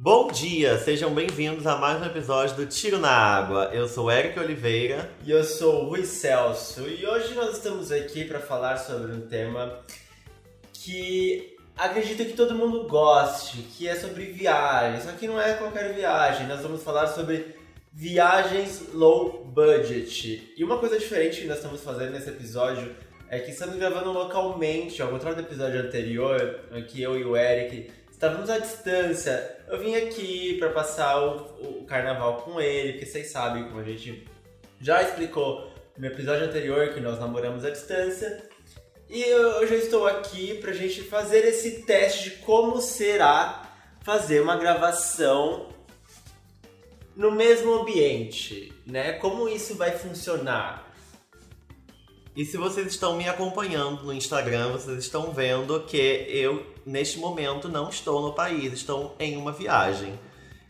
Bom dia, sejam bem-vindos a mais um episódio do Tiro na Água. Eu sou Eric Oliveira. E eu sou o Rui Celso. E hoje nós estamos aqui para falar sobre um tema que acredito que todo mundo goste, que é sobre viagens. Só que não é qualquer viagem, nós vamos falar sobre viagens low budget. E uma coisa diferente que nós estamos fazendo nesse episódio é que estamos gravando localmente, ao contrário do episódio anterior, que eu e o Eric estávamos à distância. Eu vim aqui para passar o, o, carnaval com ele, porque vocês sabem, como a gente já explicou no episódio anterior, que nós namoramos à distância. E eu, já estou aqui para a gente fazer esse teste de como será fazer uma gravação no mesmo ambiente, né? Como isso vai funcionar? E se vocês estão me acompanhando no Instagram, vocês estão vendo que eu, neste momento, não estou no país, estou em uma viagem.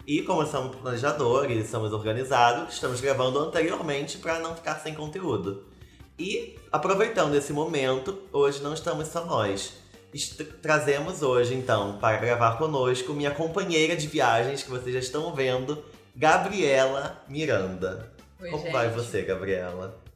E como somos planejadores, somos organizados, estamos gravando anteriormente para não ficar sem conteúdo. E aproveitando esse momento, hoje não estamos só nós. Est trazemos hoje, então, para gravar conosco, minha companheira de viagens, que vocês já estão vendo, Gabriela Miranda. Oi, Como gente. vai você, Gabriela?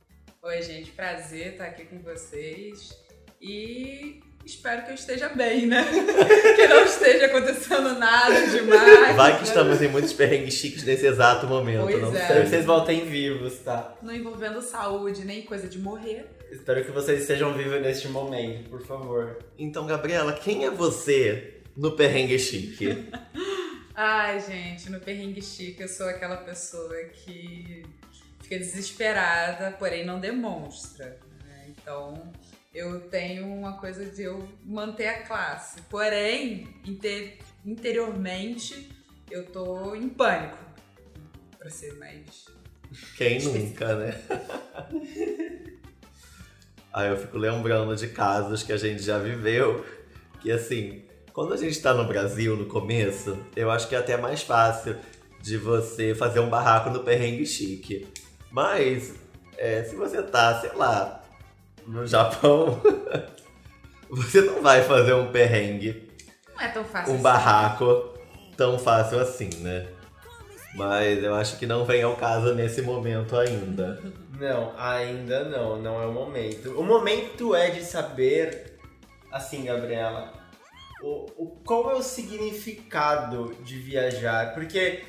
Oi, gente, prazer estar aqui com vocês. E espero que eu esteja bem, né? que não esteja acontecendo nada demais. Vai que né? estamos em muitos perrengues chiques nesse exato momento, Pois não é. Espero que vocês voltem vivos, tá? Não envolvendo saúde, nem coisa de morrer. Espero que vocês estejam vivos neste momento, por favor. Então, Gabriela, quem é você no perrengue chique? Ai, gente, no perrengue chique eu sou aquela pessoa que fica desesperada, porém não demonstra. né? Então eu tenho uma coisa de eu manter a classe. Porém, inte- interiormente, eu tô em pânico. Pra ser mais. Quem nunca, né? Aí eu fico lembrando de casos que a gente já viveu, que assim, quando a gente tá no Brasil no começo, eu acho que é até mais fácil de você fazer um barraco no perrengue chique. Mas, é, se você tá, sei lá, no Japão, você não vai fazer um perrengue Não é tão fácil um assim. barraco tão fácil assim, né? Mas eu acho que não vem ao caso nesse momento ainda. Não, ainda não, não é o momento. O momento é de saber, assim, Gabriela, o, o, qual é o significado de viajar? Porque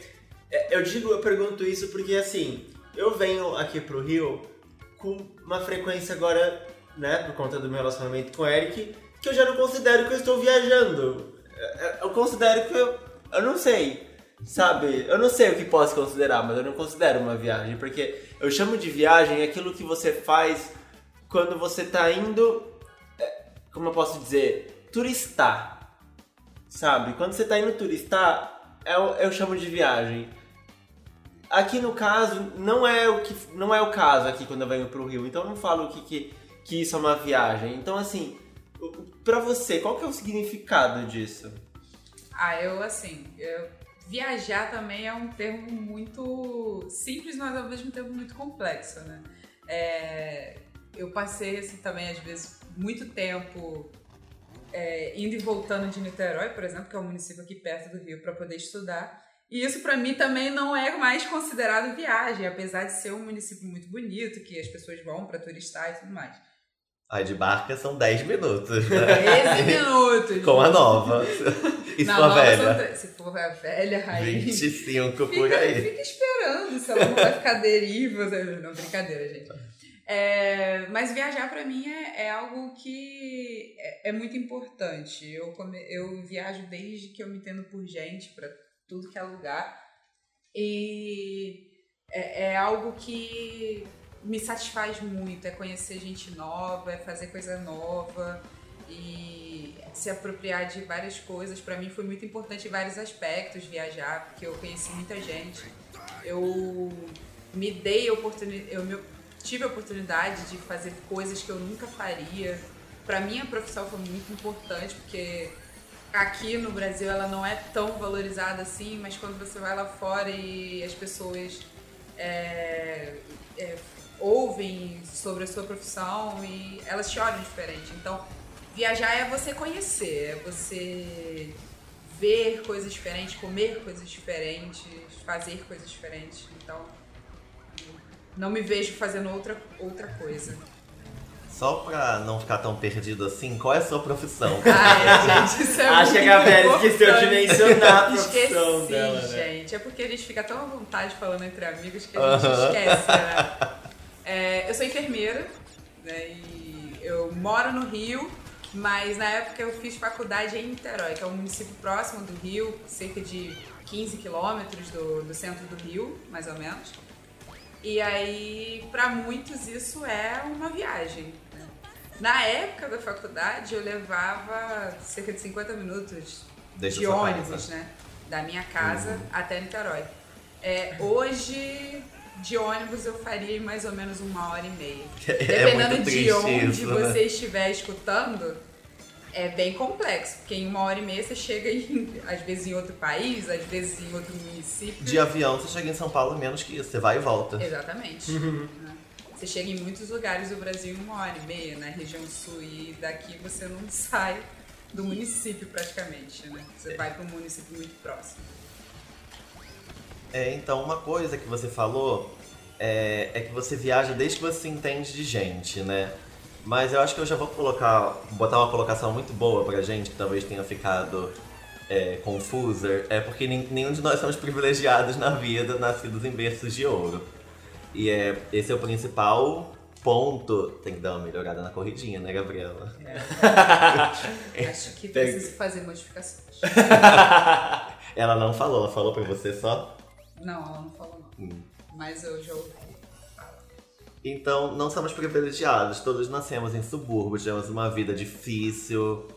é, eu digo, eu pergunto isso porque assim, eu venho aqui pro Rio com uma frequência agora, né, por conta do meu relacionamento com o Eric, que eu já não considero que eu estou viajando. É, é, Eu considero que eu, eu não sei, sabe? Eu não sei o que posso considerar, mas eu não considero uma viagem, porque eu chamo de viagem aquilo que você faz quando você tá indo, é, como eu posso dizer, turistar, sabe? Quando você tá indo turistar, eu, eu chamo de viagem. Aqui no caso, não é o que não é o caso aqui quando eu venho pro Rio, então eu não falo que, que, que isso é uma viagem. Então assim, o- pra você, qual que é o significado disso? Ah, eu assim, eu- viajar também é um termo muito simples, mas ao mesmo tempo muito complexo, né? É, eu passei assim também às vezes muito tempo é, indo e voltando de Niterói, por exemplo, que é um município aqui perto do Rio, para poder estudar. E isso para mim também não é mais considerado viagem, apesar de ser um município muito bonito, que as pessoas vão para turistar e tudo mais. Aí de barca são 10 minutos, 13 né? minutos. Com a nova. E Na nova velha? são Se for a velha, aí. 25 por Fica, aí. fica esperando se ela não vai ficar deriva. Não, brincadeira, gente. É, mas viajar pra mim é, é algo que é, é muito importante. Eu, come- eu viajo desde que eu me entendo por gente, pra tudo que é lugar. E é, é algo que me satisfaz muito. É conhecer gente nova, é fazer coisa nova e se apropriar de várias coisas. Pra mim foi muito importante em vários aspectos viajar, porque eu conheci muita gente. Eu me dei oportunidade, eu me- tive a oportunidade de fazer coisas que eu nunca faria. Pra mim a profissão foi muito importante, porque aqui no Brasil ela não é tão valorizada assim, mas quando você vai lá fora e as pessoas é, é, ouvem sobre a sua profissão e elas te olham diferente. Então, viajar é você conhecer, é você ver coisas diferentes, comer coisas diferentes, fazer coisas diferentes. Então, não me vejo fazendo outra, outra coisa. Só pra não ficar tão perdido assim, qual é a sua profissão? Ai, gente, isso é Acho que a Gabriela esqueceu de mencionar a profissão Esqueci, dela, né? gente. É porque a gente fica tão à vontade falando entre amigos que a gente Aham. esquece, né? É, eu sou enfermeira, né? E eu moro no Rio, mas na época eu fiz faculdade em Niterói, que é um município próximo do Rio, cerca de 15 quilômetros do, do centro do Rio, mais ou menos. E aí, para muitos, isso é uma viagem. Né? Na época da faculdade, eu levava cerca de 50 minutos Desde de ônibus, casa. né? Da minha casa Uhum. até Niterói. É, hoje, de ônibus, eu faria mais ou menos uma hora e meia. É Dependendo muito de triste onde isso, né? você estiver escutando, é bem complexo. Porque em uma hora e meia você chega, em, às vezes, em outro país, às vezes em outro município. De avião, você chega em São Paulo menos que isso, você vai e volta. Exatamente. né? Você chega em muitos lugares do Brasil em uma hora e meia, na região sul, e daqui você não sai do município praticamente, né? Você vai para um município muito próximo. É, então, uma coisa que você falou é, é que você viaja desde que você entende de gente, né? Mas eu acho que eu já vou colocar, botar uma colocação muito boa pra gente, que talvez tenha ficado é, confusa. É porque nenhum de nós somos privilegiados na vida, nascidos em berços de ouro. E é, esse é o principal ponto. Tem que dar uma melhorada na corridinha, né, Gabriela? É. Acho que Pega. preciso fazer modificações. Ela não falou, ela falou pra você só? Não, ela não falou não. Hum. Mas eu já ouvi. Então, não somos privilegiados, todos nascemos em subúrbios, tivemos uma vida difícil,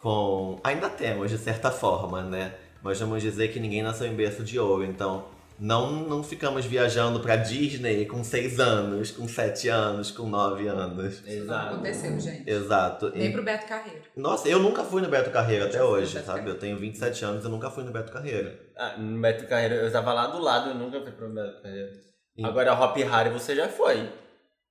com. Ainda temos, de certa forma, né? Mas vamos dizer que ninguém nasceu em berço de ouro, então não, não ficamos viajando pra Disney com 6 anos, com 7 anos, com 9 anos. Não Exato. aconteceu, gente. Exato. Nem E- pro Beto Carreiro. Nossa, eu nunca fui no Beto Carreiro até hoje, sabe? Carreiro. Eu tenho 27 anos e nunca fui no Beto Carreiro. Ah, no Beto Carreiro, eu tava lá do lado, eu nunca fui pro Beto Carreiro. Sim. Agora, Hop Harry você já foi.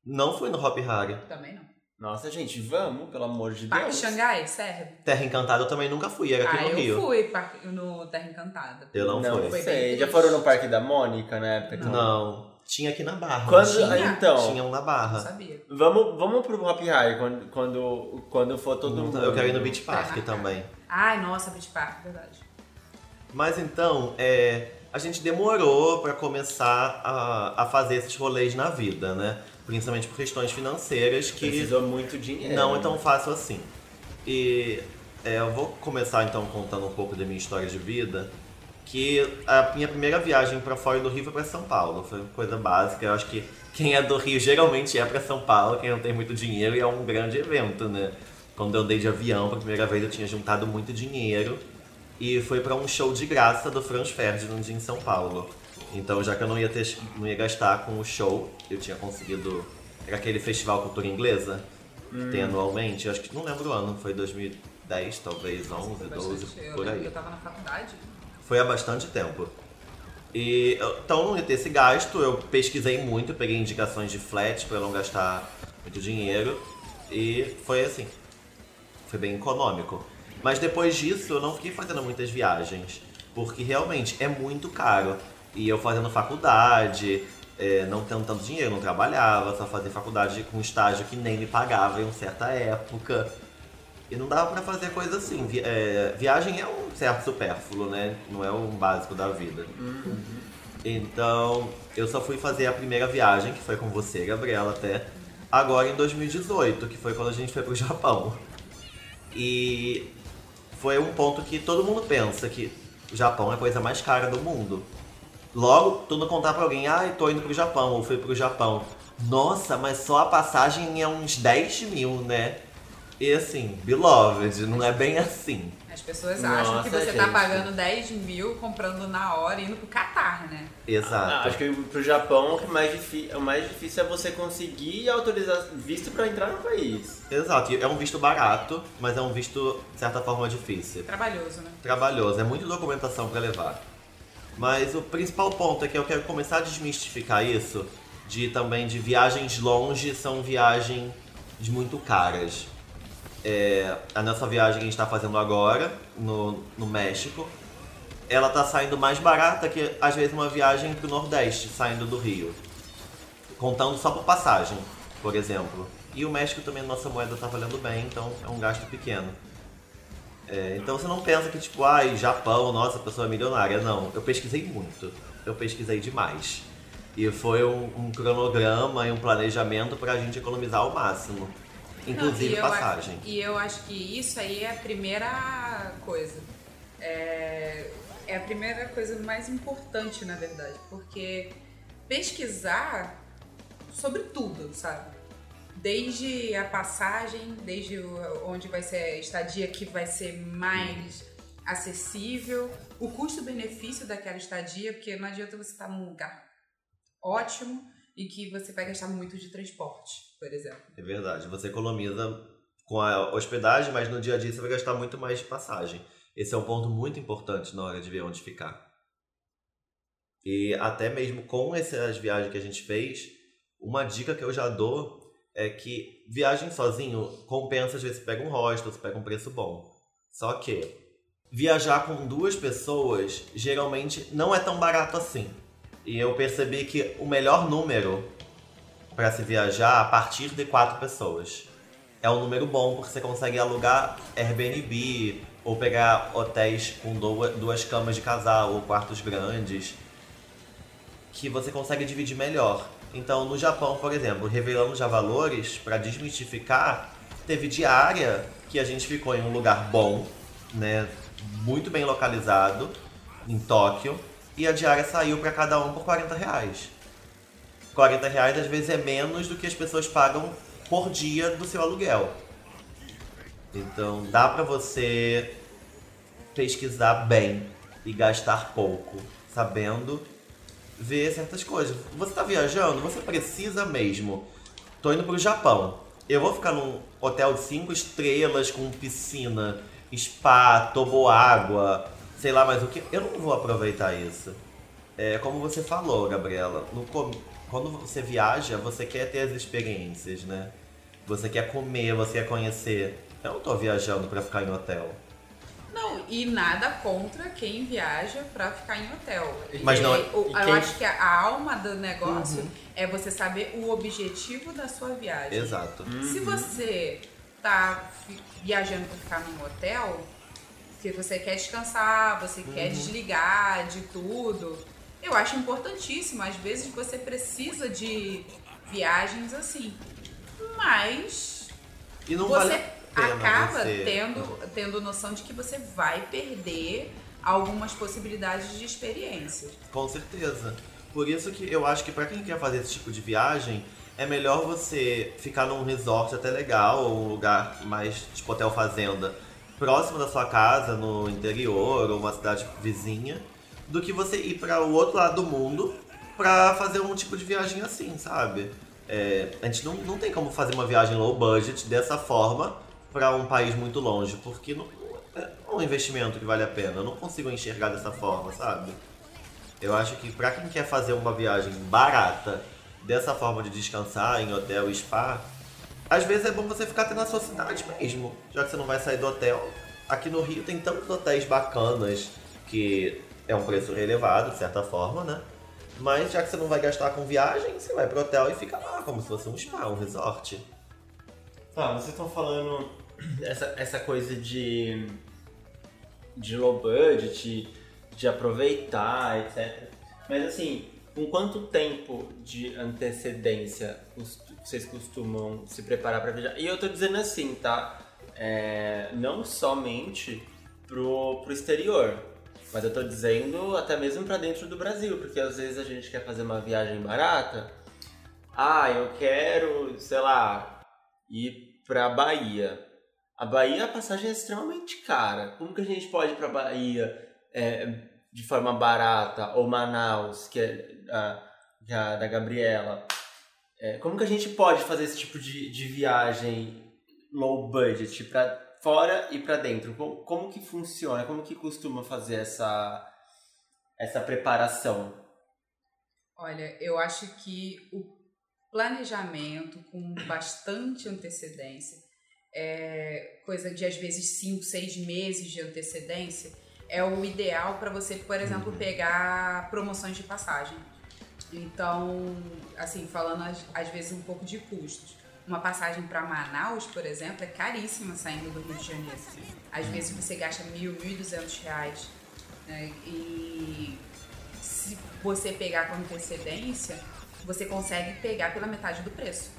Não fui no Hop Harry. Também não. Nossa, gente, vamos, pelo amor de Parque Deus. Xangai, serve? Terra Encantada eu também nunca fui, era aqui ah, no eu Rio. fui parque- no Terra Encantada. Eu não, não fui. Foi sei. Já triste. foram no Parque da Mônica na época? que- Não. Tinha aqui na Barra. Quando, Tinha, ah, então, tinha um na Não Barra. sabia. vamos, vamos pro Hop Harry quando, quando, quando for todo mundo. Eu quero ir no Beach Park também. Ai, nossa, Beach Park, verdade. Mas então, é, a gente demorou pra começar a, a fazer esses rolês na vida, né? Principalmente por questões financeiras que Precisou muito dinheiro. não é né? tão fácil assim. E é, eu vou começar então contando um pouco da minha história de vida. Que a minha primeira viagem pra fora do Rio foi pra São Paulo. Foi uma coisa básica. Eu acho que quem é do Rio geralmente é pra São Paulo, quem não tem muito dinheiro, e é um grande evento, né? Quando eu andei de avião pela primeira vez, eu tinha juntado muito dinheiro. E foi pra um show de graça do Franz Ferdinand em São Paulo. Então, já que eu não ia, ter, não ia gastar com o show, eu tinha conseguido. Era aquele festival Cultura Inglesa que tem anualmente. Eu acho que não lembro o ano, foi 2010, talvez, 11, Foi 12, bastante. Eu por que aí. eu tava na faculdade. Foi há bastante tempo. E eu- então não ia ter esse gasto, eu pesquisei muito, peguei indicações de flat pra eu não gastar muito dinheiro. E foi assim. Foi bem econômico. Mas depois disso eu não fiquei fazendo muitas viagens. Porque realmente é muito caro. E eu fazendo faculdade, é, não tendo tanto dinheiro, não trabalhava, só fazia faculdade com estágio que nem me pagava em uma certa época. E não dava pra fazer coisa assim. Vi- é, viagem é um certo supérfluo, né? Não é um básico da vida. Então, eu só fui fazer a primeira viagem, que foi com você, Gabriela, até agora em 2018, que foi quando a gente foi pro Japão. E foi um ponto que todo mundo pensa que o Japão é a coisa mais cara do mundo. Logo, tu não contar pra alguém, ah, tô indo pro Japão, ou fui pro Japão. Nossa, mas só a passagem é uns 10 mil, né? E assim, beloved, não é bem assim. As pessoas acham que Nossa, você tá gente. pagando 10 mil comprando na hora e indo pro Catar, né? Exato. Ah, acho que pro Japão o que mais o mais difícil é você conseguir autorizar visto pra entrar no país. Exato, é um visto barato, mas é um visto, de certa forma, difícil. Trabalhoso, né? Trabalhoso, é muita documentação pra levar. Mas o principal ponto é que eu quero começar a desmistificar isso, de também de viagens longe são viagens muito caras. é, a nossa viagem que a gente está fazendo agora no, no México, ela tá saindo mais barata que às vezes uma viagem pro Nordeste, saindo do Rio. Contando só por passagem, por exemplo. E o México também, nossa moeda tá valendo bem, então é um gasto pequeno. É, então você não pensa que tipo, ai, Japão, nossa, a pessoa é milionária. Não, eu pesquisei muito. Eu pesquisei demais. E foi um, um cronograma e um planejamento pra gente economizar ao máximo. Inclusive Não, e passagem. acho- e eu acho que isso aí é a primeira coisa. É, é a primeira coisa mais importante, na verdade. Porque pesquisar sobre tudo, sabe? Desde a passagem, desde onde vai ser a estadia que vai ser mais acessível, o custo-benefício daquela estadia, porque não adianta você estar num lugar ótimo e que você vai gastar muito de transporte, por exemplo. É verdade. Você economiza com a hospedagem, mas no dia a dia você vai gastar muito mais de passagem. Esse é um ponto muito importante na hora de ver onde ficar. E até mesmo com essas viagens que a gente fez, uma dica que eu já dou é que viagem sozinho compensa às vezes pega um hostel, você pega um preço bom. Só que viajar com duas pessoas geralmente não é tão barato assim. E eu percebi que o melhor número para se viajar a partir de quatro pessoas. É um número bom porque você consegue alugar Airbnb ou pegar hotéis com duas camas de casal ou quartos grandes que você consegue dividir melhor. Então, no Japão, por exemplo, revelando já valores para desmistificar, teve diária que a gente ficou em um lugar bom, né, muito bem localizado, em Tóquio, e a diária saiu para cada um por 40 reais. 40 reais às vezes é menos do que as pessoas pagam por dia do seu aluguel. Então dá pra você pesquisar bem e gastar pouco, sabendo ver certas coisas. Você tá viajando, você precisa mesmo. Tô indo pro Japão. Eu vou ficar num hotel de 5 estrelas com piscina, spa, toboágua, sei lá mais o que. Eu não vou aproveitar isso. É como você falou, Gabriela. No Quando você viaja, você quer ter as experiências, né? Você quer comer, você quer conhecer. Eu não tô viajando pra ficar em hotel. Não, e nada contra quem viaja pra ficar em hotel. Mas não é- E o- e eu quem- acho que a, alma do negócio é você saber o objetivo da sua viagem. Exato. Se você tá viajando pra ficar num hotel, que você quer descansar, você quer desligar de tudo, eu acho importantíssimo. Às vezes você precisa de viagens assim. Mas E não você vale pena acaba você- tendo, tendo noção de que você vai perder algumas possibilidades de experiência. Com certeza. Por isso que eu acho que pra quem quer fazer esse tipo de viagem, é melhor você ficar num resort até legal, ou um lugar mais tipo hotel fazenda, próximo da sua casa, no interior, ou uma cidade vizinha, do que você ir para o outro lado do mundo pra fazer um tipo de viagem assim, sabe? É, a gente não, não tem como fazer uma viagem low budget dessa forma pra um país muito longe, porque não, é um investimento que vale a pena. Eu não consigo enxergar dessa forma, sabe? Eu acho que pra quem quer fazer uma viagem barata, dessa forma de descansar em hotel e spa, às vezes é bom você ficar até na sua cidade mesmo, já que você não vai sair do hotel. Aqui no Rio tem tantos hotéis bacanas que é um preço relevado, de certa forma, né? Mas já que você não vai gastar com viagem, você vai pro hotel e fica lá, como se fosse um spa, um resort. Tá, vocês estão falando essa, essa coisa de, de low budget, de aproveitar, etc. Mas assim, com quanto tempo de antecedência vocês costumam se preparar para viajar? E eu tô dizendo assim, tá? É, não somente pro, pro exterior, mas eu tô dizendo até mesmo para dentro do Brasil, porque às vezes a gente quer fazer uma viagem barata. Ah, eu quero, sei lá, ir pra Bahia. A Bahia, a passagem é extremamente cara. Como que a gente pode ir pra Bahia é, de forma barata? Ou Manaus, que é a, é a da Gabriela. É, como que a gente pode fazer esse tipo de, de viagem low budget pra fora e pra dentro? Como, como que funciona? Como que costuma fazer essa, essa preparação? Olha, eu acho que o planejamento com bastante antecedência é, coisa de às vezes 5, 6 meses de antecedência, é o ideal para você, por exemplo, Uhum. pegar promoções de passagem. Então, assim, falando às, às vezes um pouco de custos. Uma passagem para Manaus, por exemplo, é caríssima saindo do Rio de Janeiro. Às vezes você gasta mil, mil e duzentos reais. né? E se você pegar com antecedência, você consegue pegar pela metade do preço.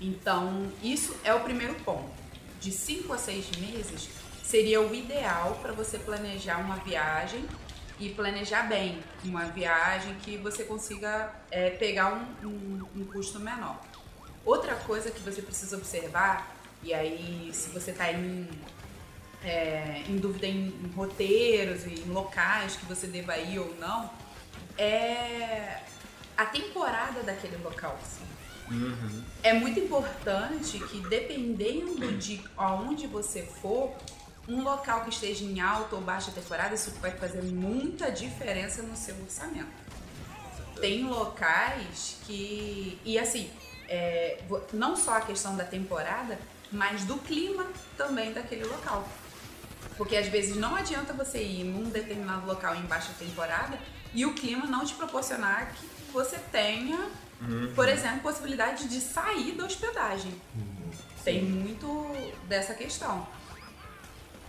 Então, isso é o primeiro ponto. De 5 a 6 meses seria o ideal para você planejar uma viagem e planejar bem uma viagem que você consiga é, pegar um, um, um custo menor. Outra coisa que você precisa observar, e aí se você está em, é, em dúvida em, em roteiros e em locais que você deva ir ou não, é a temporada daquele local. Assim. É muito importante que, dependendo de aonde você for, um local que esteja em alta ou baixa temporada, isso vai fazer muita diferença no seu orçamento. Tem locais que. E assim, é, não só a questão da temporada, mas do clima também daquele local. Porque às vezes não adianta você ir num determinado local em baixa temporada e o clima não te proporcionar que você tenha, por exemplo, possibilidade de sair da hospedagem. Tem muito dessa questão.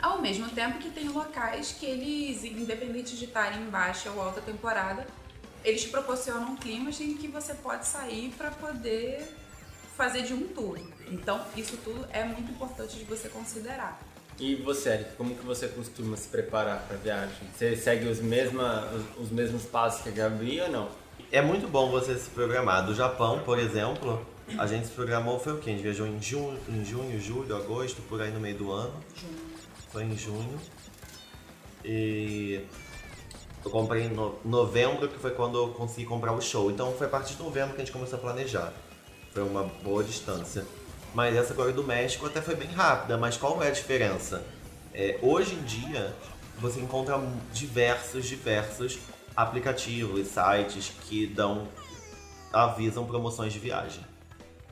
Ao mesmo tempo que tem locais que eles, independente de estarem em baixa ou alta temporada, eles proporcionam climas em que você pode sair para poder fazer de um tour. Então, isso tudo é muito importante de você considerar. E você, Eric, como que você costuma se preparar para viagem? Você segue os, mesma, os, os mesmos passos que a Gabi ou não? É muito bom você se programar. Do Japão, por exemplo, a gente se programou, foi o quê? A gente viajou em junho, em junho, julho, agosto, por aí no meio do ano. Foi em junho. E eu comprei em no- novembro, que foi quando eu consegui comprar o show. Então foi a partir de novembro que a gente começou a planejar. Foi uma boa distância. Mas essa agora do México até foi bem rápida, mas qual é a diferença? É, hoje em dia, você encontra diversos, diversos aplicativos, sites que dão, avisam promoções de viagem.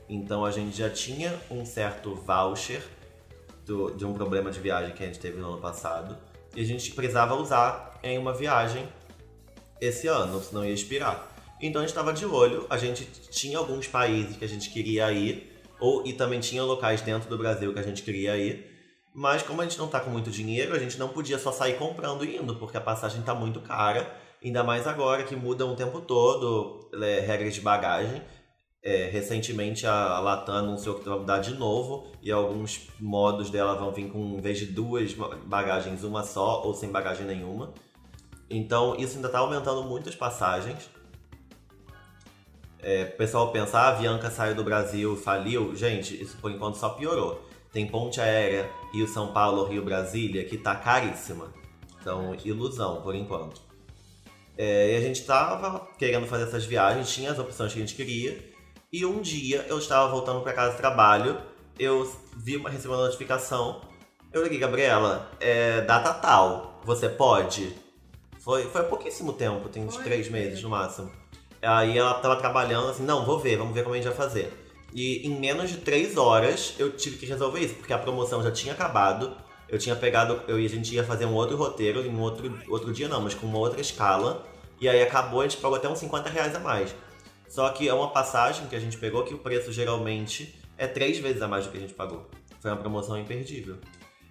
Então a gente já tinha um certo voucher do- de um problema de viagem que a gente teve no ano passado e a gente precisava usar em uma viagem esse ano, senão ia expirar. Então a gente estava de olho, a gente tinha alguns países que a gente queria ir, ou e também tinha locais dentro do Brasil que a gente queria ir, mas como a gente não tá com muito dinheiro, a gente não podia só sair comprando e indo, porque a passagem tá muito cara, ainda mais agora que mudam o tempo todo é, regras de bagagem. É, recentemente a Latam anunciou que vai mudar de novo e alguns modos dela vão vir com, em vez de duas bagagens, uma só ou sem bagagem nenhuma. Então isso ainda está aumentando muito as passagens. É, o pessoal pensa, ah, a Avianca saiu do Brasil, faliu. Gente, isso por enquanto só piorou. Tem ponte aérea Rio-São Paulo, Rio-Brasília, que tá caríssima. Então, ilusão por enquanto. É, e a gente tava querendo fazer essas viagens, tinha as opções que a gente queria. E um dia eu estava voltando para casa do trabalho, eu vi uma, recebi uma notificação. Eu liguei, Gabriela, é data tal, você pode? Foi, foi há pouquíssimo tempo, tem uns Foi, três meses no máximo. Aí ela tava trabalhando assim, não, vou ver, vamos ver como a gente vai fazer. E em menos de três horas eu tive que resolver isso, porque a promoção já tinha acabado. Eu tinha pegado, eu, e a gente ia fazer um outro roteiro em um outro, outro dia não, mas com uma outra escala. E aí acabou, a gente pagou até uns 50 reais a mais. Só que é uma passagem que a gente pegou que o preço geralmente é três vezes a mais do que a gente pagou. Foi uma promoção imperdível.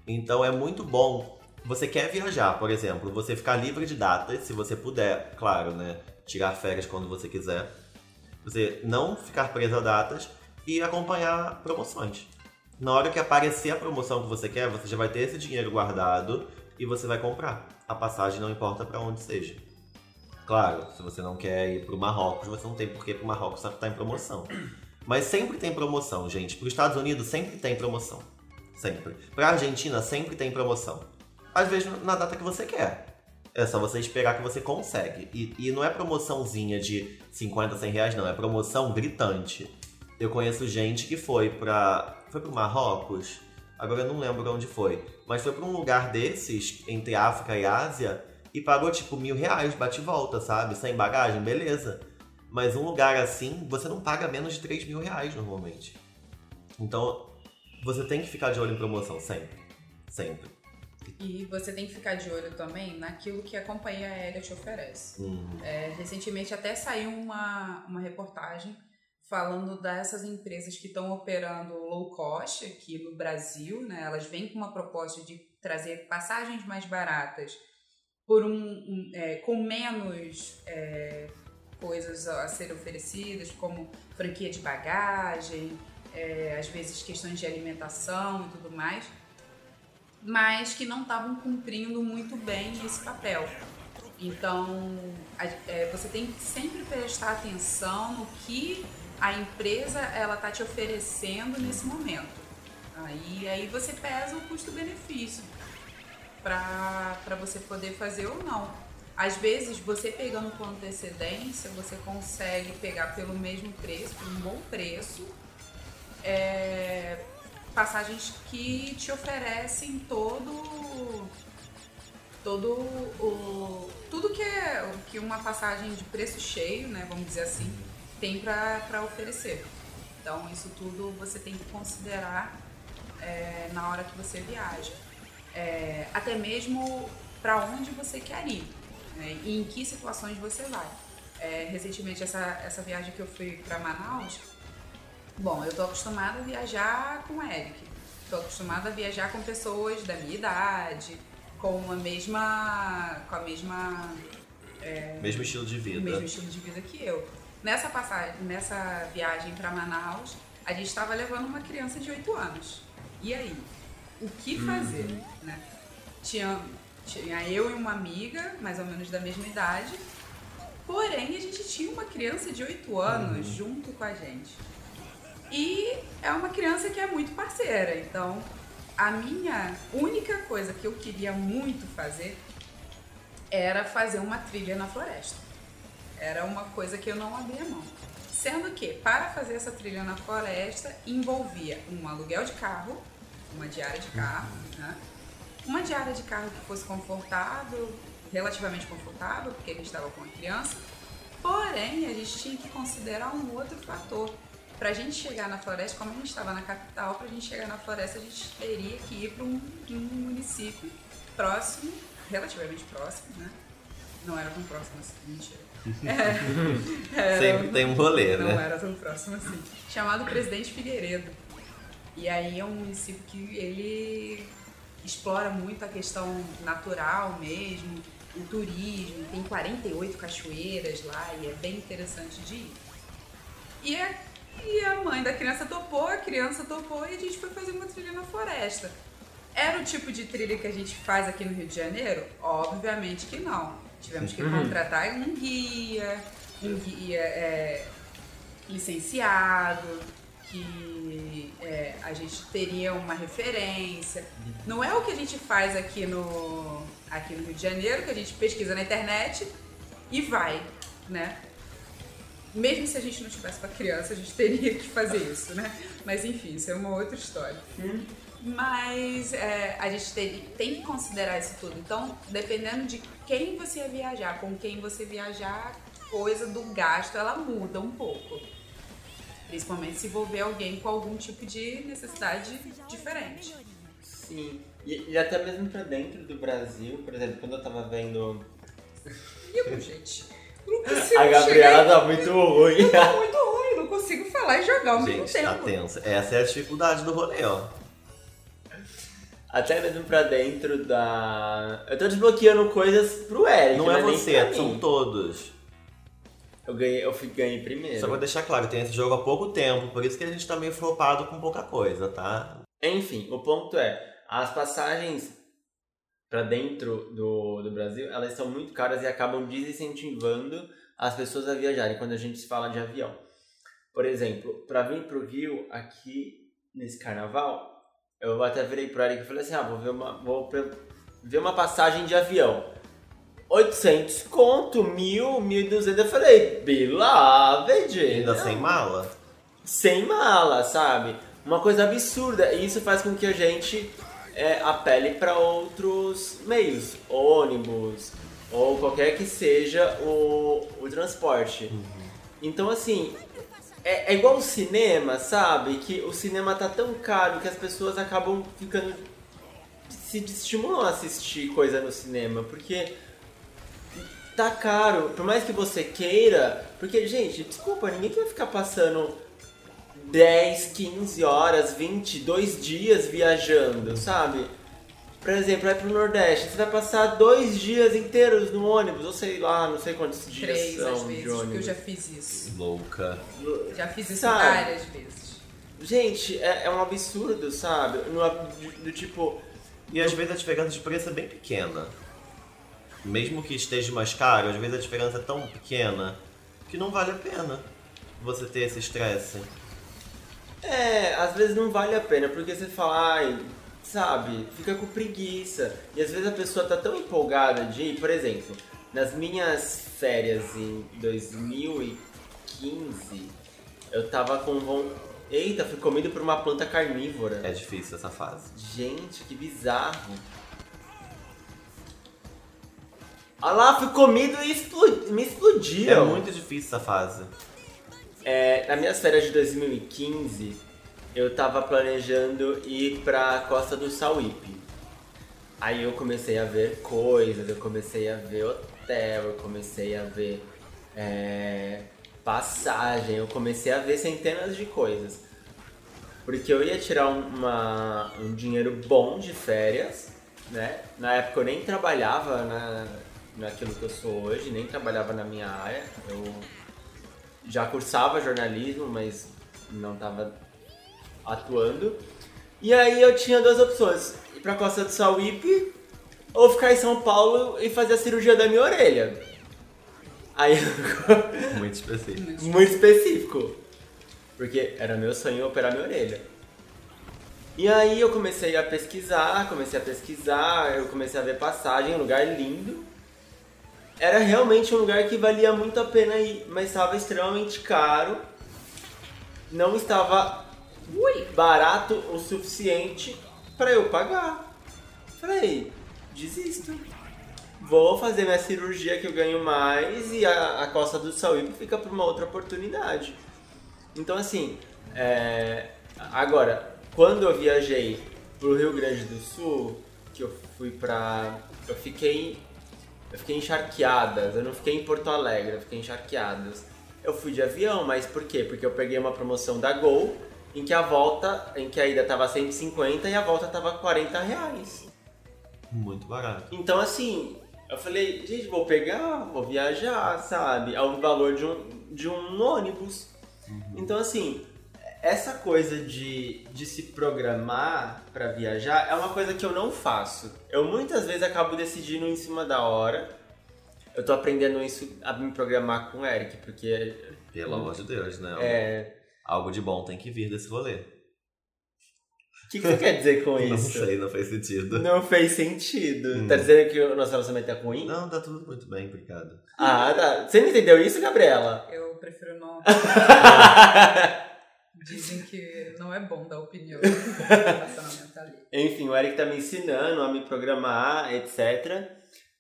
Então é muito bom. Você quer viajar, por exemplo, você ficar livre de datas, se você puder, claro, né? Tirar férias quando você quiser. Você não ficar preso a datas e acompanhar promoções. Na hora que aparecer a promoção que você quer, você já vai ter esse dinheiro guardado e você vai comprar. A passagem não importa para onde seja. Claro, se você não quer ir pro Marrocos, você não tem por que ir pro Marrocos só tá em promoção. Mas sempre tem promoção, gente. Para os Estados Unidos sempre tem promoção. Sempre. Pra Argentina sempre tem promoção. Às vezes na data que você quer. É só você esperar que você consegue. E, e não é promoçãozinha de 50, 100 reais, não. É promoção gritante. Eu conheço gente que foi pra. Foi pro Marrocos? Agora eu não lembro onde foi. Mas foi pra um lugar desses, entre África e Ásia, e pagou tipo mil reais, bate e volta, sabe? Sem bagagem, beleza. Mas um lugar assim, você não paga menos de 3 mil reais normalmente. Então, você tem que ficar de olho em promoção, sempre. Sempre. E você tem que ficar de olho também naquilo que a companhia aérea te oferece. Uhum. É, recentemente até saiu uma, uma reportagem falando dessas empresas que estão operando low cost aqui no Brasil, né? Elas vêm com uma proposta de trazer passagens mais baratas por um, um, é, com menos é, coisas a serem oferecidas, como franquia de bagagem, é, às vezes questões de alimentação e tudo mais, mas que não estavam cumprindo muito bem esse papel. Então, a- é, você tem que sempre prestar atenção no que a empresa ela está te oferecendo nesse momento. Aí, aí você pesa o custo-benefício para você poder fazer ou não. Às vezes, você pegando com antecedência, você consegue pegar pelo mesmo preço, por um bom preço, é, passagens que te oferecem todo todo o tudo que é que uma passagem de preço cheio, né, vamos dizer assim, tem para oferecer. Então isso tudo você tem que considerar é, na hora que você viaja, É, até mesmo para onde você quer ir né, e em que situações você vai. É, recentemente essa essa viagem que eu fui para Manaus, Bom, eu tô acostumada a viajar com o Eric. Tô acostumada a viajar com pessoas da minha idade, com a mesma. com a mesma. Mesmo estilo de o vida. mesmo estilo de vida que eu. Nessa passagem, nessa viagem para Manaus, a gente estava levando uma criança de 8 anos. E aí? O que fazer? Né? Tinha, tinha eu e uma amiga, mais ou menos da mesma idade, porém a gente tinha uma criança de 8 anos junto com a gente. E é uma criança que é muito parceira, então a minha única coisa que eu queria muito fazer era fazer uma trilha na floresta. Era uma coisa que eu não abria mão. Sendo que, para fazer essa trilha na floresta, envolvia um aluguel de carro, uma diária de carro, né? uma diária de carro que fosse confortável, relativamente confortável, porque a gente estava com a criança. Porém, a gente tinha que considerar um outro fator. Para a gente chegar na floresta, como a gente estava na capital, para a gente chegar na floresta, a gente teria que ir para um, um município próximo, relativamente próximo, né? Não era tão próximo assim, mentira. É, era Sempre tem um rolê, não né? era tão próximo assim. Chamado Presidente Figueiredo. E aí é um município que ele explora muito a questão natural mesmo, o turismo, tem 48 cachoeiras lá e é bem interessante de ir. E a, e a mãe da criança topou, a criança topou e a gente foi fazer uma trilha na floresta. Era o tipo de trilha que a gente faz aqui no Rio de Janeiro? Obviamente que não. Tivemos que contratar um guia, um guia é, licenciado, que é, a gente teria uma referência. Não é o que a gente faz aqui no, aqui no Rio de Janeiro, que a gente pesquisa na internet e vai, né? Mesmo se a gente não tivesse para criança, a gente teria que fazer isso, né? Mas enfim, isso é uma outra história. Mas é, a gente tem, tem que considerar isso tudo. Então, dependendo de quem você ia viajar, com quem você viajar, a coisa do gasto ela muda um pouco. Principalmente se envolver alguém com algum tipo de necessidade diferente. Sim. E, e até mesmo pra dentro do Brasil, por exemplo, quando eu tava vendo. Eu, gente, consigo A Gabriela tá muito ruim. em- Tá muito ruim, não consigo falar e jogar ao mesmo Gente, tá tempo. tenso. Essa é a dificuldade do rolê, ó. Até mesmo pra dentro da. Eu tô desbloqueando coisas pro Eric. Não é você, são todos. Eu ganhei, eu fui, ganhei primeiro. Só pra deixar claro, tem esse jogo há pouco tempo, por isso que a gente tá meio flopado com pouca coisa, tá? Enfim, o ponto é, as passagens pra dentro do, do Brasil, elas são muito caras e acabam desincentivando as pessoas a viajarem quando a gente se fala de avião. Por exemplo, pra vir pro Rio, aqui nesse carnaval, eu até virei pro Eric e falei assim, ah, vou ver uma, vou ver uma passagem de avião. 800 conto, 1000, 1200, eu falei, beloved. Ainda não sem mala. sem mala, sabe? Uma coisa absurda. E isso faz com que a gente é, apele para outros meios, ônibus ou qualquer que seja o, o transporte. Então, assim, É, é igual o cinema, sabe? Que o cinema tá tão caro que as pessoas acabam ficando. se estimulam a assistir coisa no cinema, porque tá caro, por mais que você queira, porque, gente, desculpa, ninguém vai ficar passando 10, 15 horas, 20, dois dias viajando, sabe? Por exemplo, vai pro Nordeste, você vai passar dois dias inteiros no ônibus, ou sei lá, não sei quantos dias Três, são às vezes, de porque eu ônibus. já fiz isso. Louca. Já fiz isso Sabe? várias vezes. Gente, é, é um absurdo, sabe? No, do, do tipo, E às vezes a diferença de preço é bem pequena. Mesmo que esteja mais caro, às vezes a diferença é tão pequena que não vale a pena você ter esse estresse. É, às vezes não vale a pena, porque você fala, ai, sabe, fica com preguiça. E às vezes a pessoa tá tão empolgada de ir, por exemplo, nas minhas férias em 2015, eu tava com von... Eita, fui comido por uma planta carnívora. É difícil essa fase. Gente, que bizarro. Olha lá, fui comido e explo- me É explodiram. muito difícil essa fase. É, nas minhas férias de 2015, eu tava planejando ir pra Costa do Sauípe. Aí eu comecei a ver coisas, eu comecei a ver hotel, eu comecei a ver é, passagem, eu comecei a ver centenas de coisas. Porque eu ia tirar uma, um dinheiro bom de férias, né? Na época eu nem trabalhava na, naquilo que eu sou hoje, nem trabalhava na minha área. Eu já cursava jornalismo, mas não estava atuando. E aí eu tinha duas opções: ir pra Costa do Sauípe ou ficar em São Paulo e fazer a cirurgia da minha orelha. Aí Muito específico. muito específico. Porque era meu sonho operar minha orelha. E aí eu comecei a pesquisar, comecei a pesquisar, eu comecei a ver passagem, um lugar lindo. Era realmente um lugar que valia muito a pena ir, mas estava extremamente caro. Não estava Ui! barato o suficiente para eu pagar. Falei, desisto. Vou fazer minha cirurgia que eu ganho mais e a, a Costa do Sauípe fica para uma outra oportunidade. Então assim, é, agora, quando eu viajei pro Rio Grande do Sul, que eu fui pra. Eu fiquei. Eu fiquei em Charqueadas, eu não fiquei em Porto Alegre, eu fiquei em Charqueadas. Eu fui de avião, mas por quê? Porque eu peguei uma promoção da Gol, em que a volta, em que a ida tava 150 e a volta tava 40 reais. Muito barato. Então assim, eu falei, gente, vou pegar, vou viajar, sabe? Ao valor de um, de um ônibus. Então assim, essa coisa de, de se programar pra viajar é uma coisa que eu não faço. Eu muitas vezes acabo decidindo em cima da hora. Eu tô aprendendo isso a me programar com o Eric, porque Pelo amor de Deus, né? é. Algo de bom tem que vir desse rolê. O que, que você quer dizer com Não isso? sei, não fez sentido. Não fez sentido. Hum. Tá dizendo que o nosso relacionamento é ruim? Não, tá tudo muito bem, obrigado. Ah, tá. Você não entendeu isso, Gabriela? Eu prefiro não. Dizem que não é bom dar opinião. Enfim, o Eric tá me ensinando a me programar, etc.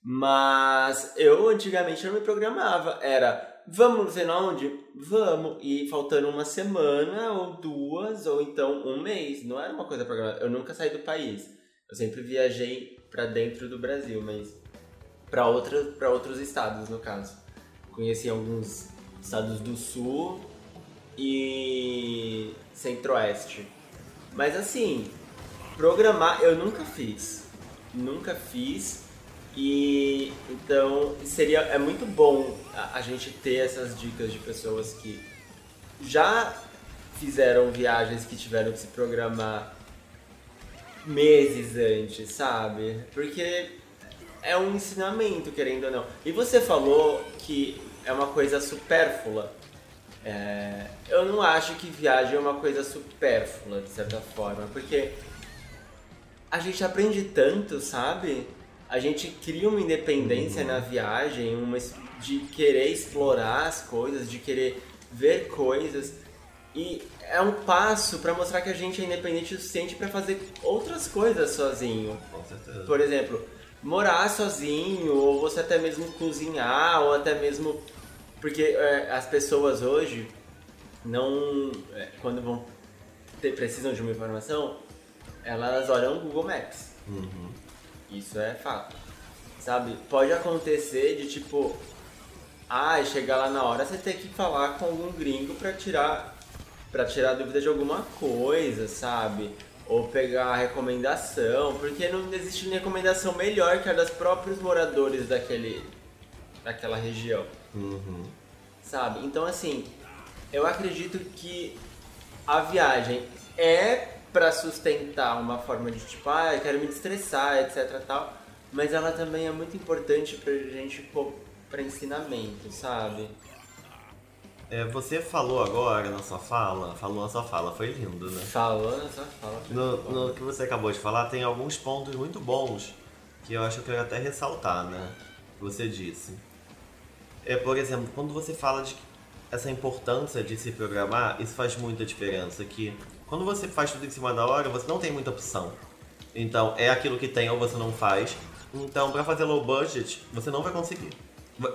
Mas eu antigamente não me programava. Era, vamos não sei onde? Vamos. E faltando uma semana, ou duas, ou então um mês. Não era uma coisa programada. Eu nunca saí do país. Eu sempre viajei pra dentro do Brasil, mas pra outros estados, no caso. Conheci alguns estados do sul e centro-oeste. Mas assim, programar eu nunca fiz. Nunca fiz. E então seria é muito bom a, a gente ter essas dicas de pessoas que já fizeram viagens que tiveram que se programar meses antes, sabe? Porque é um ensinamento, querendo ou não. E você falou que é uma coisa supérflua. É, eu não acho que viagem é uma coisa supérflua, de certa forma, porque a gente aprende tanto, sabe? A gente cria uma independência na viagem, uma de querer explorar as coisas, de querer ver coisas. E é um passo para mostrar que a gente é independente o suficiente para fazer outras coisas sozinho. Com certeza. Por exemplo, morar sozinho, ou você até mesmo cozinhar, ou até mesmo. Porque é, as pessoas hoje não. é, quando vão ter, precisam de uma informação, elas olham o Google Maps. Uhum. Isso é fato. Sabe? Pode acontecer de tipo. Ah, chegar lá na hora você ter que falar com algum gringo pra tirar. para tirar dúvida de alguma coisa, sabe? Ou pegar recomendação, porque não existe recomendação melhor que a dos próprios moradores daquele, daquela região Uhum. sabe? Então, assim, eu acredito que a viagem é pra sustentar uma forma de tipo, ah, eu quero me destressar, etc tal, mas ela também é muito importante pra gente pôr pra ensinamento, sabe? É, você falou agora na sua fala, falou na sua fala, foi lindo, né? Falando, só fala. No, no que você acabou de falar, tem alguns pontos muito bons que eu acho que eu quero até ressaltar, né? Que você disse. É, por exemplo, quando você fala de essa importância de se programar, isso faz muita diferença. Que quando você faz tudo em cima da hora, você não tem muita opção. Então, é aquilo que tem ou você não faz. Então, pra fazer low budget, você não vai conseguir.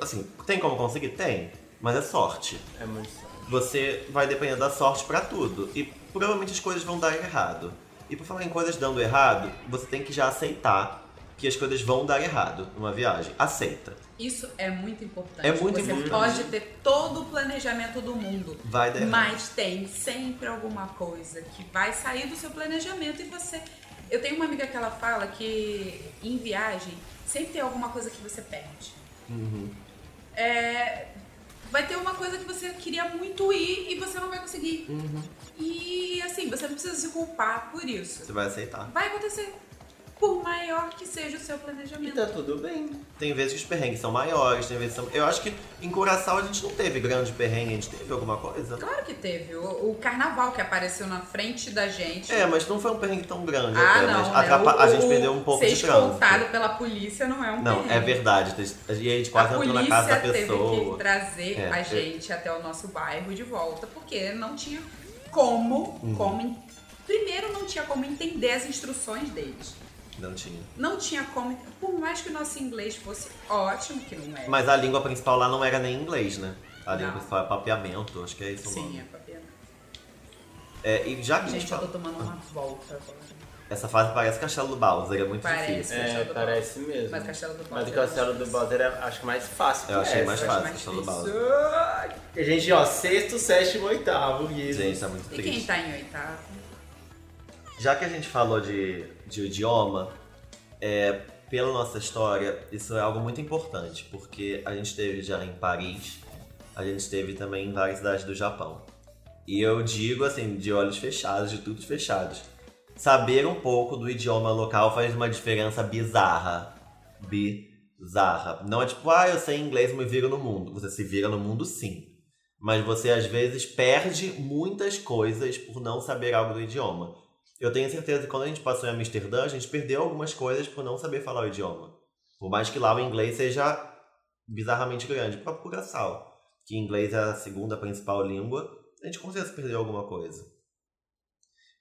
Assim, tem como conseguir? Tem. Mas é sorte É muito sério. você vai depender da sorte pra tudo. E provavelmente as coisas vão dar errado. E por falar em coisas dando errado, você tem que já aceitar que as coisas vão dar errado numa viagem. Aceita. Isso é muito importante. É muito Você importante. pode ter todo o planejamento do mundo, Vai dar errado. mas tem sempre alguma coisa que vai sair do seu planejamento e você. Eu tenho uma amiga que ela fala que em viagem sempre tem alguma coisa que você perde. Uhum. É, vai ter uma coisa que você queria muito ir e você não vai conseguir. Uhum. E assim, você não precisa se culpar por isso. Você vai aceitar. Vai acontecer. Por maior que seja o seu E planejamento. tá tudo bem. Tem vezes que os perrengues são maiores, tem vezes que são... Eu acho que em Curaçao a gente não teve grande perrengue, a gente teve alguma coisa. Claro que teve. O, o carnaval que apareceu na frente da gente. É, mas não foi um perrengue tão grande Ah, até, não. né? atrapa- O- a gente perdeu um pouco ser de trânsito. escoltado pela polícia não é um Não, perrengue. é verdade. E a gente quase a entrou na casa da teve que pessoa. trazer É, a é. gente até o nosso bairro de volta, porque não tinha como, Uhum. como primeiro não tinha como entender as instruções deles. Não tinha. Não tinha como, por mais que o nosso inglês fosse ótimo, que não é. Mas a língua principal lá não era nem inglês, né? A língua Não. principal é papeamento, acho que é isso o Sim, nome. é papel. É, e já que a gente Gente, eu fala- tô tomando uma volta agora. Essa fase parece Castelo do Bowser, é muito Parece. difícil. É, parece mesmo. Mas Castelo do Mas Bowser o é mais Castelo do. Bowser é, acho que mais fácil. Eu achei essa. mais Eu fácil mais Castelo do. Bowser. A gente, ó, sexto, sétimo, oitavo, risos. Gente, tá muito E quem triste. tá em oitavo? Já que a gente falou de, de idioma, é, pela nossa história, isso é algo muito importante, porque a gente esteve já em Paris, a gente esteve também em várias cidades do Japão. E eu digo assim, de olhos fechados, de tudo fechados. Saber um pouco do idioma local faz uma diferença bizarra. Bizarra. Não é tipo, ah, eu sei inglês, me viro no mundo. Você se vira no mundo sim. Mas você às vezes perde muitas coisas por não saber algo do idioma. Eu tenho certeza que quando a gente passou em Amsterdã, a gente perdeu algumas coisas por não saber falar o idioma. Por mais que lá o inglês seja bizarramente grande. O próprio Curaçao, que inglês é a segunda principal língua, a gente com certeza perdeu alguma coisa.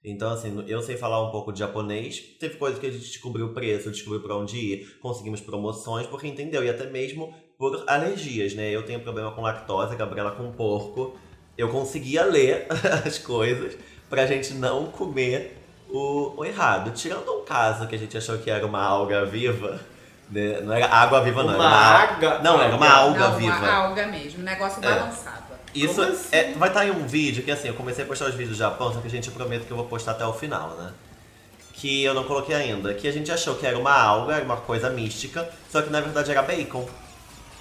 Então, assim, eu sei falar um pouco de japonês. Teve coisas que a gente descobriu o preço, descobriu pra onde ir, conseguimos promoções, porque entendeu. E até mesmo por alergias, né? Eu tenho problema com lactose, a Gabriela com porco. Eu conseguia ler as coisas pra gente não comer o, o errado. Tirando um caso que a gente achou que era uma alga viva, né? Não era água viva, não. Uma água- Não, era uma alga. alga não, viva. uma alga mesmo, o negócio É. balançava. Isso Como assim? é, vai estar em um vídeo que assim, eu comecei a postar os vídeos do Japão, só que a gente eu prometo que eu vou postar até o final, né? Que eu não coloquei ainda. Que a gente achou que era uma alga, era uma coisa mística, só que na verdade era bacon.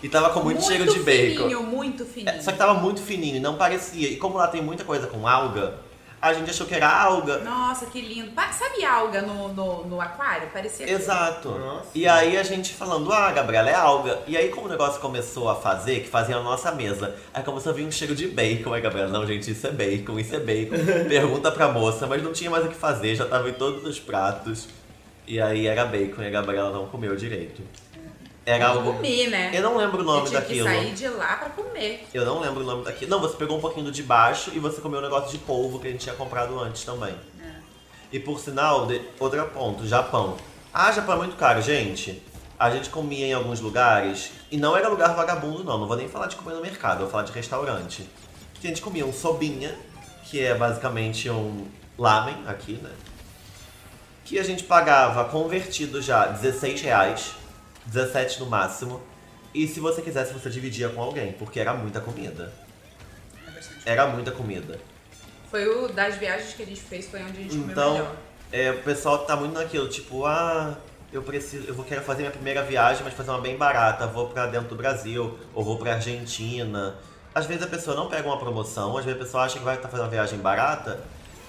E tava com muito, cheiro de bacon. fininho, muito fininho. É, só que tava muito fininho e não parecia. E como lá tem muita coisa com alga, a gente achou que era alga. Nossa, que lindo. Sabe alga no, no, no aquário? Parecia. Exato. Nossa. E aí a gente falando, ah, Gabriela, é alga. E aí como o negócio começou a fazer, que fazia na nossa mesa, aí começou a vir um cheiro de bacon. Aí Gabriela, não, gente, isso é bacon, isso é bacon. Pergunta pra moça, mas não tinha mais o que fazer, já tava em todos os pratos. E aí era bacon e a Gabriela não comeu direito. Era Eu algo. comi, né? Eu não lembro o Eu nome tive daquilo. que sair de lá pra comer. Eu não lembro o nome daquilo. Não, você pegou um pouquinho do de baixo e você comeu um negócio de polvo que a gente tinha comprado antes também. É. E por sinal, de, outro ponto, Japão. Ah, Japão é muito caro, gente. A gente comia em alguns lugares, e não era lugar vagabundo não, não vou nem falar de comer no mercado, vou falar de restaurante. que a gente comia um sobinha, que é basicamente um lamen aqui, né? Que a gente pagava convertido já 16 reais, 17 no máximo. E se você quisesse, você dividia com alguém, porque era muita comida. É. Era muita comida. Foi o das viagens que a gente fez, foi onde a gente comeu Então, melhor. é, o pessoal tá muito naquilo, tipo, ah, eu preciso, eu vou querer fazer minha primeira viagem, mas fazer uma bem barata, vou pra dentro do Brasil, ou vou pra Argentina. Às vezes a pessoa não pega uma promoção, às vezes a pessoa acha que vai estar fazendo uma viagem barata,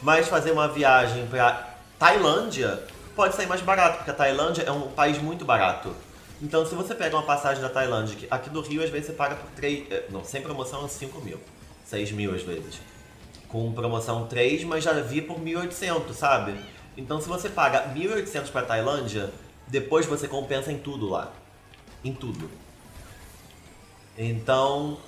mas fazer uma viagem pra Tailândia pode sair mais barato, porque a Tailândia é um país muito barato. Então, se você pega uma passagem da Tailândia, que aqui do Rio, às vezes você paga por 3. Não, sem promoção é 5 mil. 6 mil às vezes. Com promoção 3, mas já vi por 1.800, sabe? Então, se você paga 1.800 pra Tailândia, depois você compensa em tudo lá. Em tudo. Então,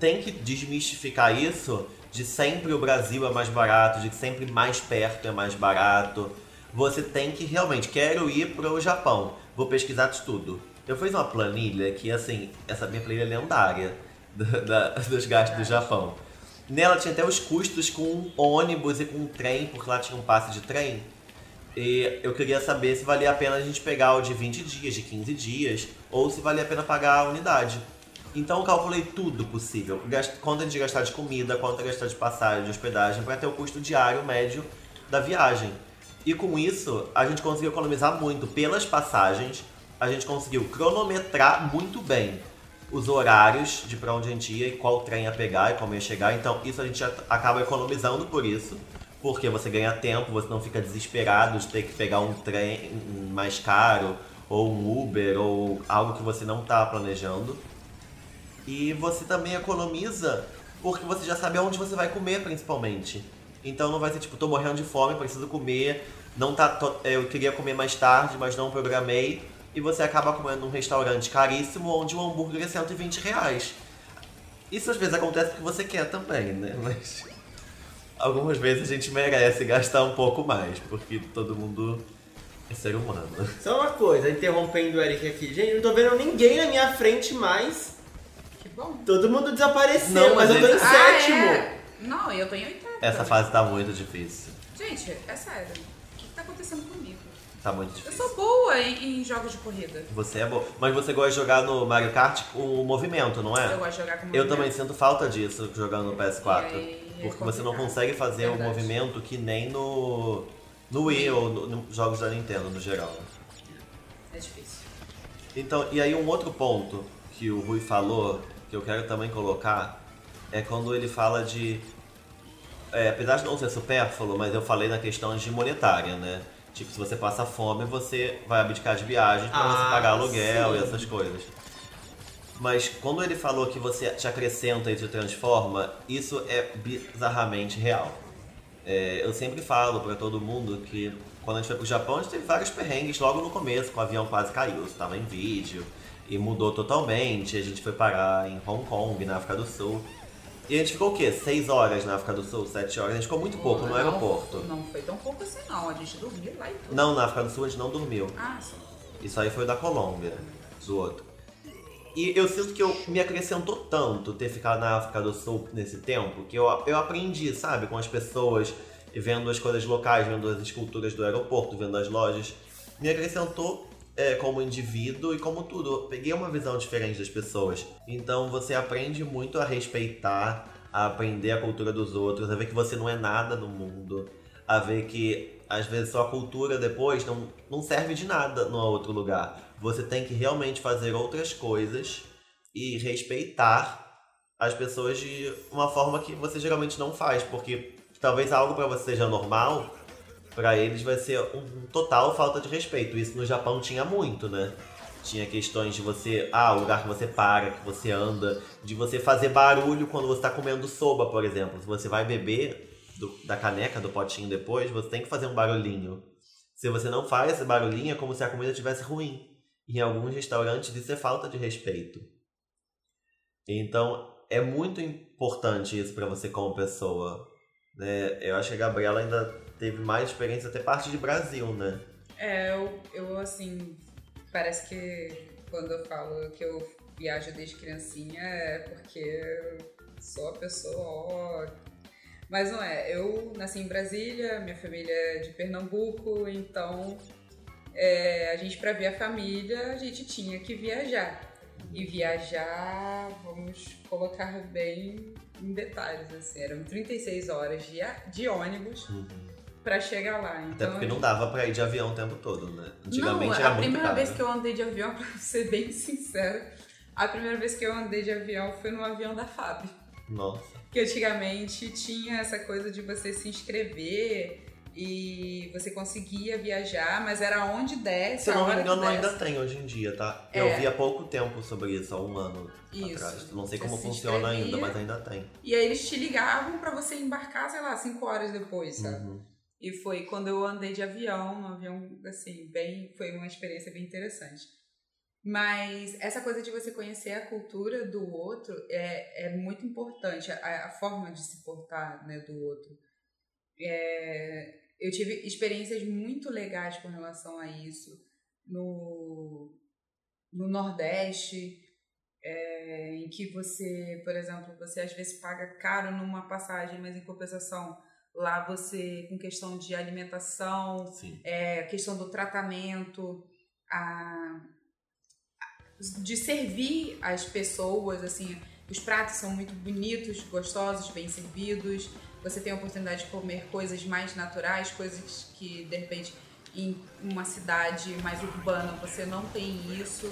tem que desmistificar isso de sempre o Brasil é mais barato, de que sempre mais perto é mais barato. Você tem que realmente, quero ir pro Japão, vou pesquisar tudo. Eu fiz uma planilha que, assim, essa minha planilha é lendária da- da- dos gastos do Japão. Nela tinha até os custos com ônibus e com trem, porque lá tinha um passe de trem. E eu queria saber se valia a pena a gente pegar o de 20 dias, de 15 dias, ou se valia a pena pagar a unidade. Então eu calculei tudo possível. Quanto a gente gastar de comida, quanto ia gastar de passagem, de hospedagem, para ter o custo diário médio da viagem. E com isso, a gente conseguiu economizar muito pelas passagens, a gente conseguiu cronometrar muito bem os horários de para onde a gente ia e qual trem ia pegar e como ia chegar. Então, isso a gente acaba economizando por isso, porque você ganha tempo, você não fica desesperado de ter que pegar um trem mais caro, ou um Uber, ou algo que você não está planejando. E você também economiza porque você já sabe aonde você vai comer, principalmente. Então não vai ser tipo, tô morrendo de fome, preciso comer, não tá, eu queria comer mais tarde, mas não programei. E você acaba comendo num restaurante caríssimo onde um hambúrguer é 120 reais. Isso às vezes acontece porque você quer também, né? Mas algumas vezes a gente merece gastar um pouco mais, porque todo mundo é ser humano. Só uma coisa, interrompendo o Eric aqui. Gente, não tô vendo ninguém na minha frente mais. Que bom. Todo mundo desapareceu, Não, mas, mas eu tô em ele- sétimo. é? Não, eu tô em oitavo. Essa fase tá muito difícil. Gente, é sério. O que, que tá acontecendo comigo? Tá muito Eu difícil. sou boa em, em jogos de corrida. Você é bom. Mas você gosta de jogar no Mario Kart com o movimento, não é? Eu gosto de jogar com Eu movimento. também sinto falta disso jogando no PS4. E aí é porque você não consegue fazer o movimento que nem no, no Wii ou no- nos jogos da Nintendo no geral. É difícil. Então, e aí um outro ponto que o Rui falou, que eu quero também colocar, é quando ele fala de. é, apesar de não ser supérfluo, mas eu falei na questão de monetária, né? Tipo, se você passa fome, você vai abdicar de viagem pra você Ah, pagar aluguel e sim. essas coisas. Mas quando ele falou que você te acrescenta e te transforma, isso é bizarramente real. É, eu sempre falo pra todo mundo que quando a gente foi pro Japão, a gente teve vários perrengues logo no começo, que o avião quase caiu, isso tava em vídeo, e mudou totalmente. A gente foi parar em Hong Kong, na África do Sul. E a gente ficou o quê? Seis horas na África do Sul? Sete horas? A gente ficou muito pouco no Não- aeroporto. Não foi tão pouco assim, não. A gente dormiu lá e tudo. Não, na África do Sul a gente não dormiu. Ah, sim. Isso aí foi da Colômbia, do outro. E eu sinto que eu me acrescentou tanto ter ficado na África do Sul nesse tempo, que eu, eu aprendi, sabe, com as pessoas, vendo as coisas locais, vendo as esculturas do aeroporto, vendo as lojas. Me acrescentou é, como indivíduo e como tudo. Eu peguei uma visão diferente das pessoas. Então você aprende muito a respeitar, a aprender a cultura dos outros, a ver que você não é nada no mundo, a ver que às vezes sua cultura depois não, não serve de nada no outro lugar. Você tem que realmente fazer outras coisas e respeitar as pessoas de uma forma que você geralmente não faz, porque talvez algo pra você seja normal, pra eles vai ser um total falta de respeito. Isso no Japão tinha muito, né? Tinha questões de você, ah, o lugar que você para, que você anda, de você fazer barulho quando você tá comendo soba, por exemplo. Se você vai beber do- da caneca, do potinho depois, você tem que fazer um barulhinho. Se você não faz esse barulhinho, é como se a comida estivesse ruim. Em alguns restaurantes isso é falta de respeito. Então é muito importante isso pra você como pessoa. Né? Eu acho que a Gabriela ainda teve mais experiência até parte de Brasil, né? É, eu, eu assim, parece que quando eu falo que eu viajo desde criancinha é porque sou a pessoa, ó. Mas não é. Eu nasci em Brasília, minha família é de Pernambuco, então é, a gente, para ver a família, a gente tinha que viajar. E viajar, vamos colocar bem em detalhes, assim, eram 36 horas de, de ônibus. Uhum. Pra chegar lá. Então, Até porque não dava pra ir de avião o tempo todo, né? Antigamente não, era a muito primeira caro. vez que eu andei de avião, pra ser bem sincera, a primeira vez que eu andei de avião foi no avião da FAB. Nossa. Que antigamente tinha essa coisa de você se inscrever e você conseguia viajar, mas era onde desce. Se eu não me engano, ainda tem hoje em dia, tá? É. Eu vi há pouco tempo sobre isso, há um ano Isso. atrás. Não sei como se funciona ainda, mas ainda tem. E aí eles te ligavam pra você embarcar, sei lá, cinco horas depois, sabe? Uhum. E foi quando eu andei de avião, um avião, assim, bem. Foi uma experiência bem interessante. Mas essa coisa de você conhecer a cultura do outro é, é muito importante, a, a forma de se portar né, do outro. É, eu tive experiências muito legais com relação a isso no, no Nordeste, é, em que você, por exemplo, você às vezes paga caro numa passagem, mas em compensação lá você, com questão de alimentação, é, questão do tratamento, a, de servir as pessoas, assim, os pratos são muito bonitos, gostosos, bem servidos. Você tem a oportunidade de comer coisas mais naturais, coisas que de repente em uma cidade mais urbana você não tem isso.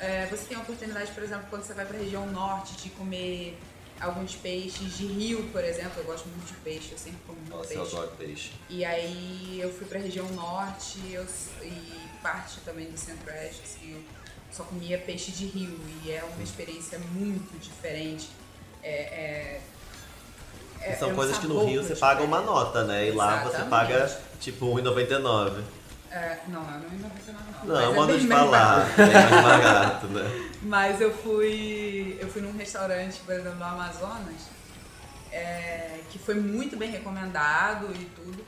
É, você tem a oportunidade, por exemplo, quando você vai para a região norte, de comer alguns peixes de rio, por exemplo. Eu gosto muito de peixe, eu sempre como muito Nossa, eu peixe. adoro peixe. E aí eu fui pra região norte eu, e parte também do centro-oeste, assim, eu só comia peixe de rio e é uma experiência muito diferente. É, é, é- são é coisas que no Rio você paga uma nota, né? E lá você paga tipo 1,99. É, não, eu não ia não. Não, mas é é modo bem de falar. É barato, né? Mas eu fui, eu fui num restaurante, por exemplo, no Amazonas, é, que foi muito bem recomendado e tudo.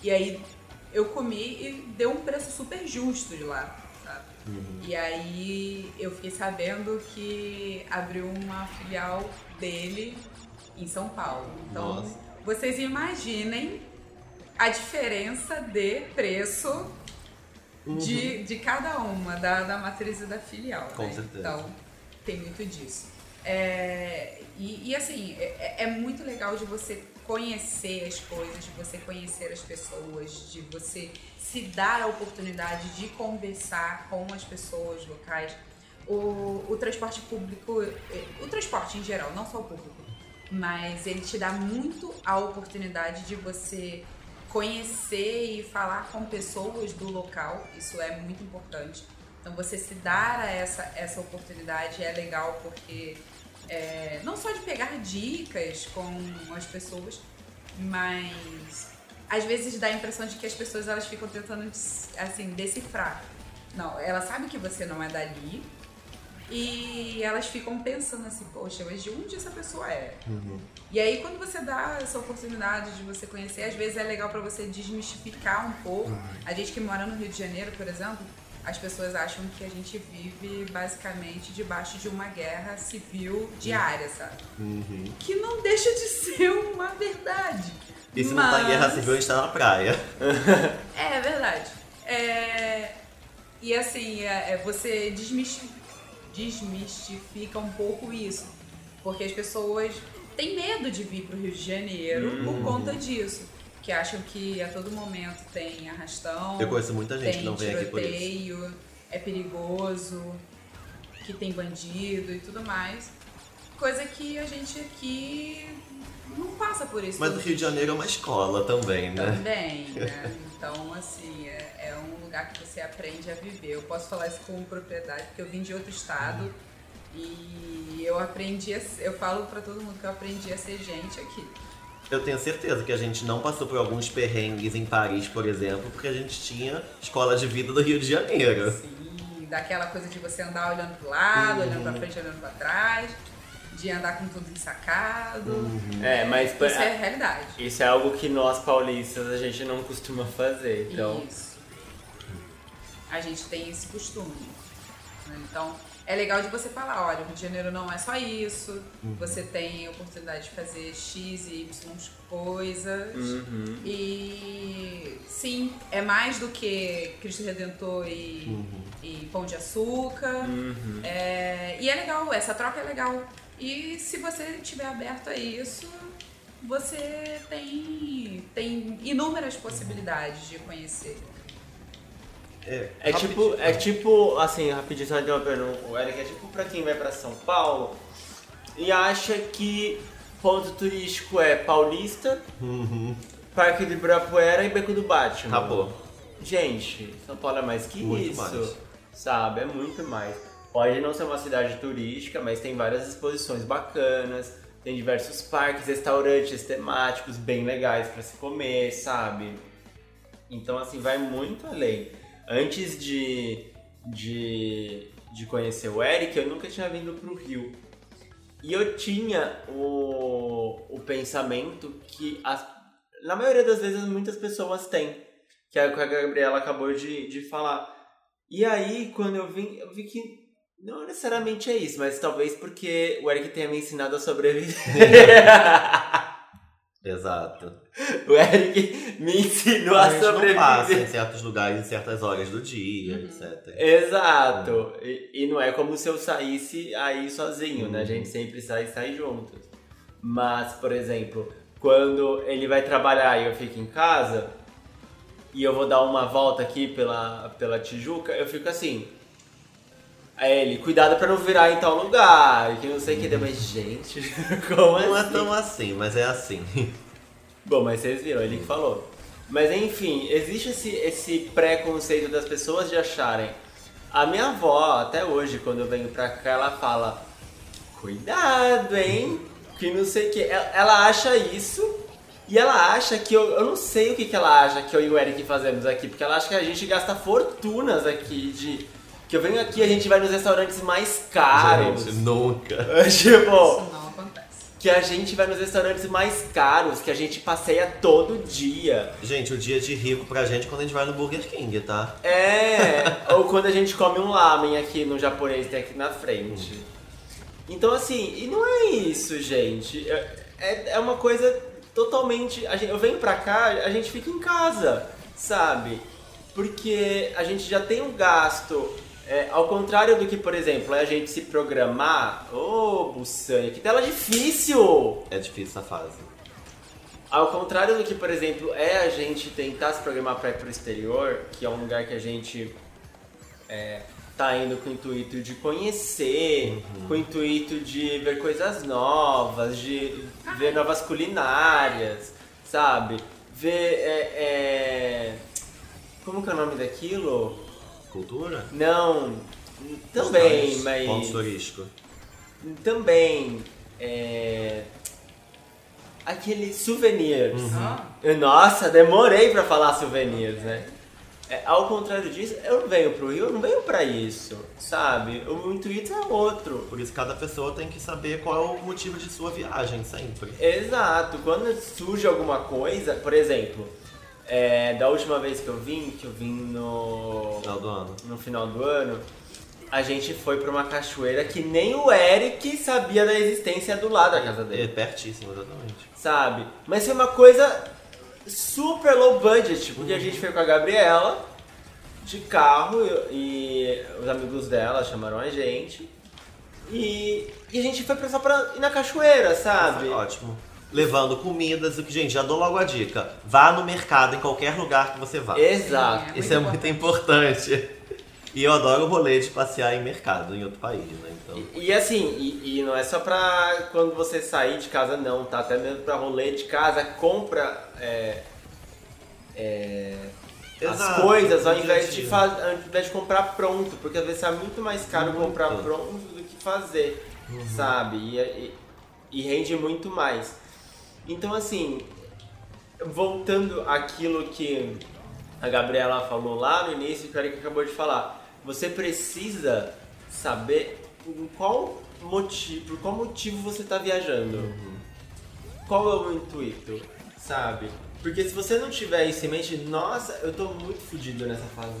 E aí eu comi e deu um preço super justo de lá, sabe? Uhum. E aí eu fiquei sabendo que abriu uma filial dele em São Paulo. Então, Nossa. vocês imaginem a diferença de preço de, de cada uma, da, da matriz e da filial. Com né? certeza. Então, tem muito disso. É, e, e, assim, é, é muito legal de você conhecer as coisas, de você conhecer as pessoas, de você se dar a oportunidade de conversar com as pessoas locais. O, o transporte público, eh, o transporte em geral, não só o público, mas ele te dá muito a oportunidade de você conhecer e falar com pessoas do local, isso é muito importante. Então você se dar a essa, essa oportunidade é legal porque é, não só de pegar dicas com as pessoas, mas às vezes dá a impressão de que as pessoas elas ficam tentando assim decifrar. Não, ela sabe que você não é dali e elas ficam pensando assim, poxa, mas de onde essa pessoa é? Uhum. E aí quando você dá essa oportunidade de você conhecer, às vezes é legal pra você desmistificar um pouco. A gente que mora no Rio de Janeiro, por exemplo, as pessoas acham que a gente vive basicamente debaixo de uma guerra civil diária, sabe? Uhum. Que não deixa de ser uma verdade. E se não tá em guerra Mas- civil, a gente tá na praia. É verdade. É, E assim, é, é, você desmisti- desmistifica um pouco isso. Porque as pessoas têm medo de vir pro Rio de Janeiro Uhum. por conta disso. Que acham que a todo momento tem arrastão, Eu conheço muita gente que não vem aqui por isso. é perigoso, que tem bandido e tudo mais. Coisa que a gente aqui não passa por isso. Mas o Rio de Janeiro é uma escola também, né? também, né? Então, assim, é, é um lugar que você aprende a viver. Eu posso falar isso com propriedade, porque eu vim de outro estado e eu aprendi, a, eu falo pra todo mundo que eu aprendi a ser gente aqui. Eu tenho certeza que a gente não passou por alguns perrengues em Paris, por exemplo, porque a gente tinha escola de vida do Rio de Janeiro. Sim, daquela coisa de você andar olhando pro lado, olhando Uhum. pra frente, olhando pra trás, de andar com tudo ensacado. Uhum. É, mas Isso é realidade. isso é algo que nós paulistas a gente não costuma fazer. Então, Isso. A gente tem esse costume. né? Então, é legal de você falar, olha, o Rio de Janeiro não é só isso, você tem oportunidade de fazer X e Y coisas. Uhum. E sim, é mais do que Cristo Redentor e, e Pão de Açúcar. Uhum. É, e é legal, essa troca é legal. E se você estiver aberto a isso, você tem, tem inúmeras possibilidades de conhecer. É, É tipo, é tipo, assim, rapidinho só interrompendo o Eric, é tipo pra quem vai pra São Paulo e acha que ponto turístico é Paulista, Uhum. Parque do Ibirapuera e Beco do Batman. Acabou. Gente, São Paulo é mais que Muito isso, mais. sabe? É muito mais. Pode não ser uma cidade turística, mas tem várias exposições bacanas, tem diversos parques, restaurantes temáticos bem legais pra se comer, sabe? Então, assim, vai muito além. Antes de, de, de conhecer o Eric, eu nunca tinha vindo pro Rio. E eu tinha o, o pensamento que, as, na maioria das vezes, muitas pessoas têm. Que é o que a Gabriela acabou de, de falar. E aí, quando eu vim, eu vi que não necessariamente é isso, mas talvez porque o Eric tenha me ensinado a sobreviver. Exato. o Eric me ensinou a, A gente não passa em sobreviver. certos lugares, em certas horas do dia, Uhum. etc. Exato. E, e não é como se eu saísse aí sozinho, né? A Uhum. gente sempre sai e sai juntos. Mas, por exemplo, quando ele vai trabalhar e eu fico em casa e eu vou dar uma volta aqui pela, pela Tijuca, eu fico assim. Aí ele, cuidado pra não virar em tal lugar, que não sei o que. Mas, gente, como Não é assim? tão assim, mas é assim. Bom, mas vocês viram, ele que falou. Mas enfim, existe esse, esse preconceito das pessoas de acharem. A minha avó, até hoje, quando eu venho pra cá, ela fala: Cuidado, hein? Que não sei o que. Ela, ela acha isso. E ela acha que eu. Eu não sei o que, que ela acha que eu e o Eric fazemos aqui. Porque ela acha que a gente gasta fortunas aqui de. Que eu venho aqui e a gente vai nos restaurantes mais caros. Gente, nunca. tipo Isso não acontece. que a gente vai nos restaurantes mais caros, que a gente passeia todo dia. Gente, o dia de rico pra gente é quando a gente vai no Burger King, tá? É, ou quando a gente come um lamen aqui no japonês, tem aqui na frente. Então, assim, e não é isso, gente. É, é- é uma coisa totalmente. a gente- eu venho pra cá, a gente fica em casa, sabe? Porque a gente já tem um gasto. É, ao contrário do que, por exemplo, é a gente se programar. Ô, Bussânia, que tela difícil! É difícil essa fase. Ao contrário do que, por exemplo, é a gente tentar se programar para ir pro exterior, que é um lugar que a gente é, tá indo com o intuito de conhecer, com o intuito de ver coisas novas, de ver novas culinárias, sabe? Ver. é, é, como que é o nome daquilo? Cultura? Não. Também, mas. Pontos turísticos. Também. É, aquele souvenirs. Ah, Eu- Nossa, demorei pra falar souvenirs, né? É, ao contrário disso, eu não venho pro Rio, eu não venho pra isso, sabe? O intuito é outro. Por isso cada pessoa tem que saber qual é o motivo de sua viagem, sempre. Exato. Quando surge alguma coisa, por exemplo, é, da última vez que eu vim, que eu vim no, final do ano. no final do ano, a gente foi pra uma cachoeira que nem o Eric sabia da existência do lado da casa dele. É pertíssimo, exatamente. sabe? Mas foi uma coisa super low budget, porque a gente foi com a Gabriela de carro e, e os amigos dela chamaram a gente. E, e a gente foi só pra ir na cachoeira, sabe? Foi ótimo. Levando comidas, o que, gente, já dou logo a dica. Vá no mercado em qualquer lugar que você vá. Exato. É Isso é muito importante. E eu adoro o rolê de passear em mercado em outro país, né? Então. E, e assim, e, e não é só pra quando você sair de casa não, tá? Até mesmo pra rolê de casa, compra é, é, as coisas ao invés, de faz, ao invés de comprar pronto, porque às vezes é muito mais caro Muito. comprar pronto do que fazer, Uhum. sabe? E, e, e rende muito mais. Então assim, voltando àquilo que a Gabriela falou lá no início, que o Eric acabou de falar, você precisa saber por qual motivo, por qual motivo você está viajando. Qual é o intuito, sabe? Porque se você não tiver isso em mente, nossa, eu tô muito fudido nessa fase.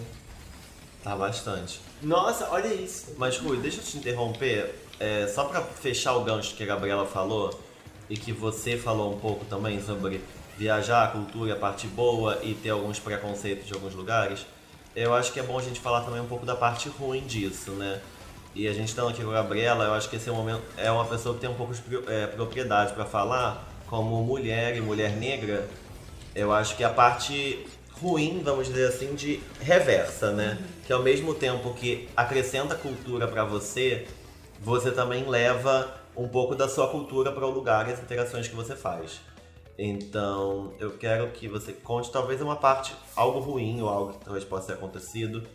Tá bastante. Nossa, olha isso. Mas, Rui, deixa eu te interromper. É, só pra fechar o gancho que a Gabriela falou e que você falou um pouco também sobre viajar, a cultura, a parte boa e ter alguns preconceitos de alguns lugares. Eu acho que é bom a gente falar também um pouco da parte ruim disso, né? E a gente estando aqui com a Gabriela, eu acho que esse é, um momento, é uma pessoa que tem um pouco de é, propriedade para falar, como mulher e mulher negra. Eu acho que a parte ruim, vamos dizer assim, de reversa, né? Que ao mesmo tempo que acrescenta cultura para você, você também leva um pouco da sua cultura para o lugar e as interações que você faz. Então, eu quero que você conte talvez uma parte, algo ruim ou algo que talvez possa ter acontecido,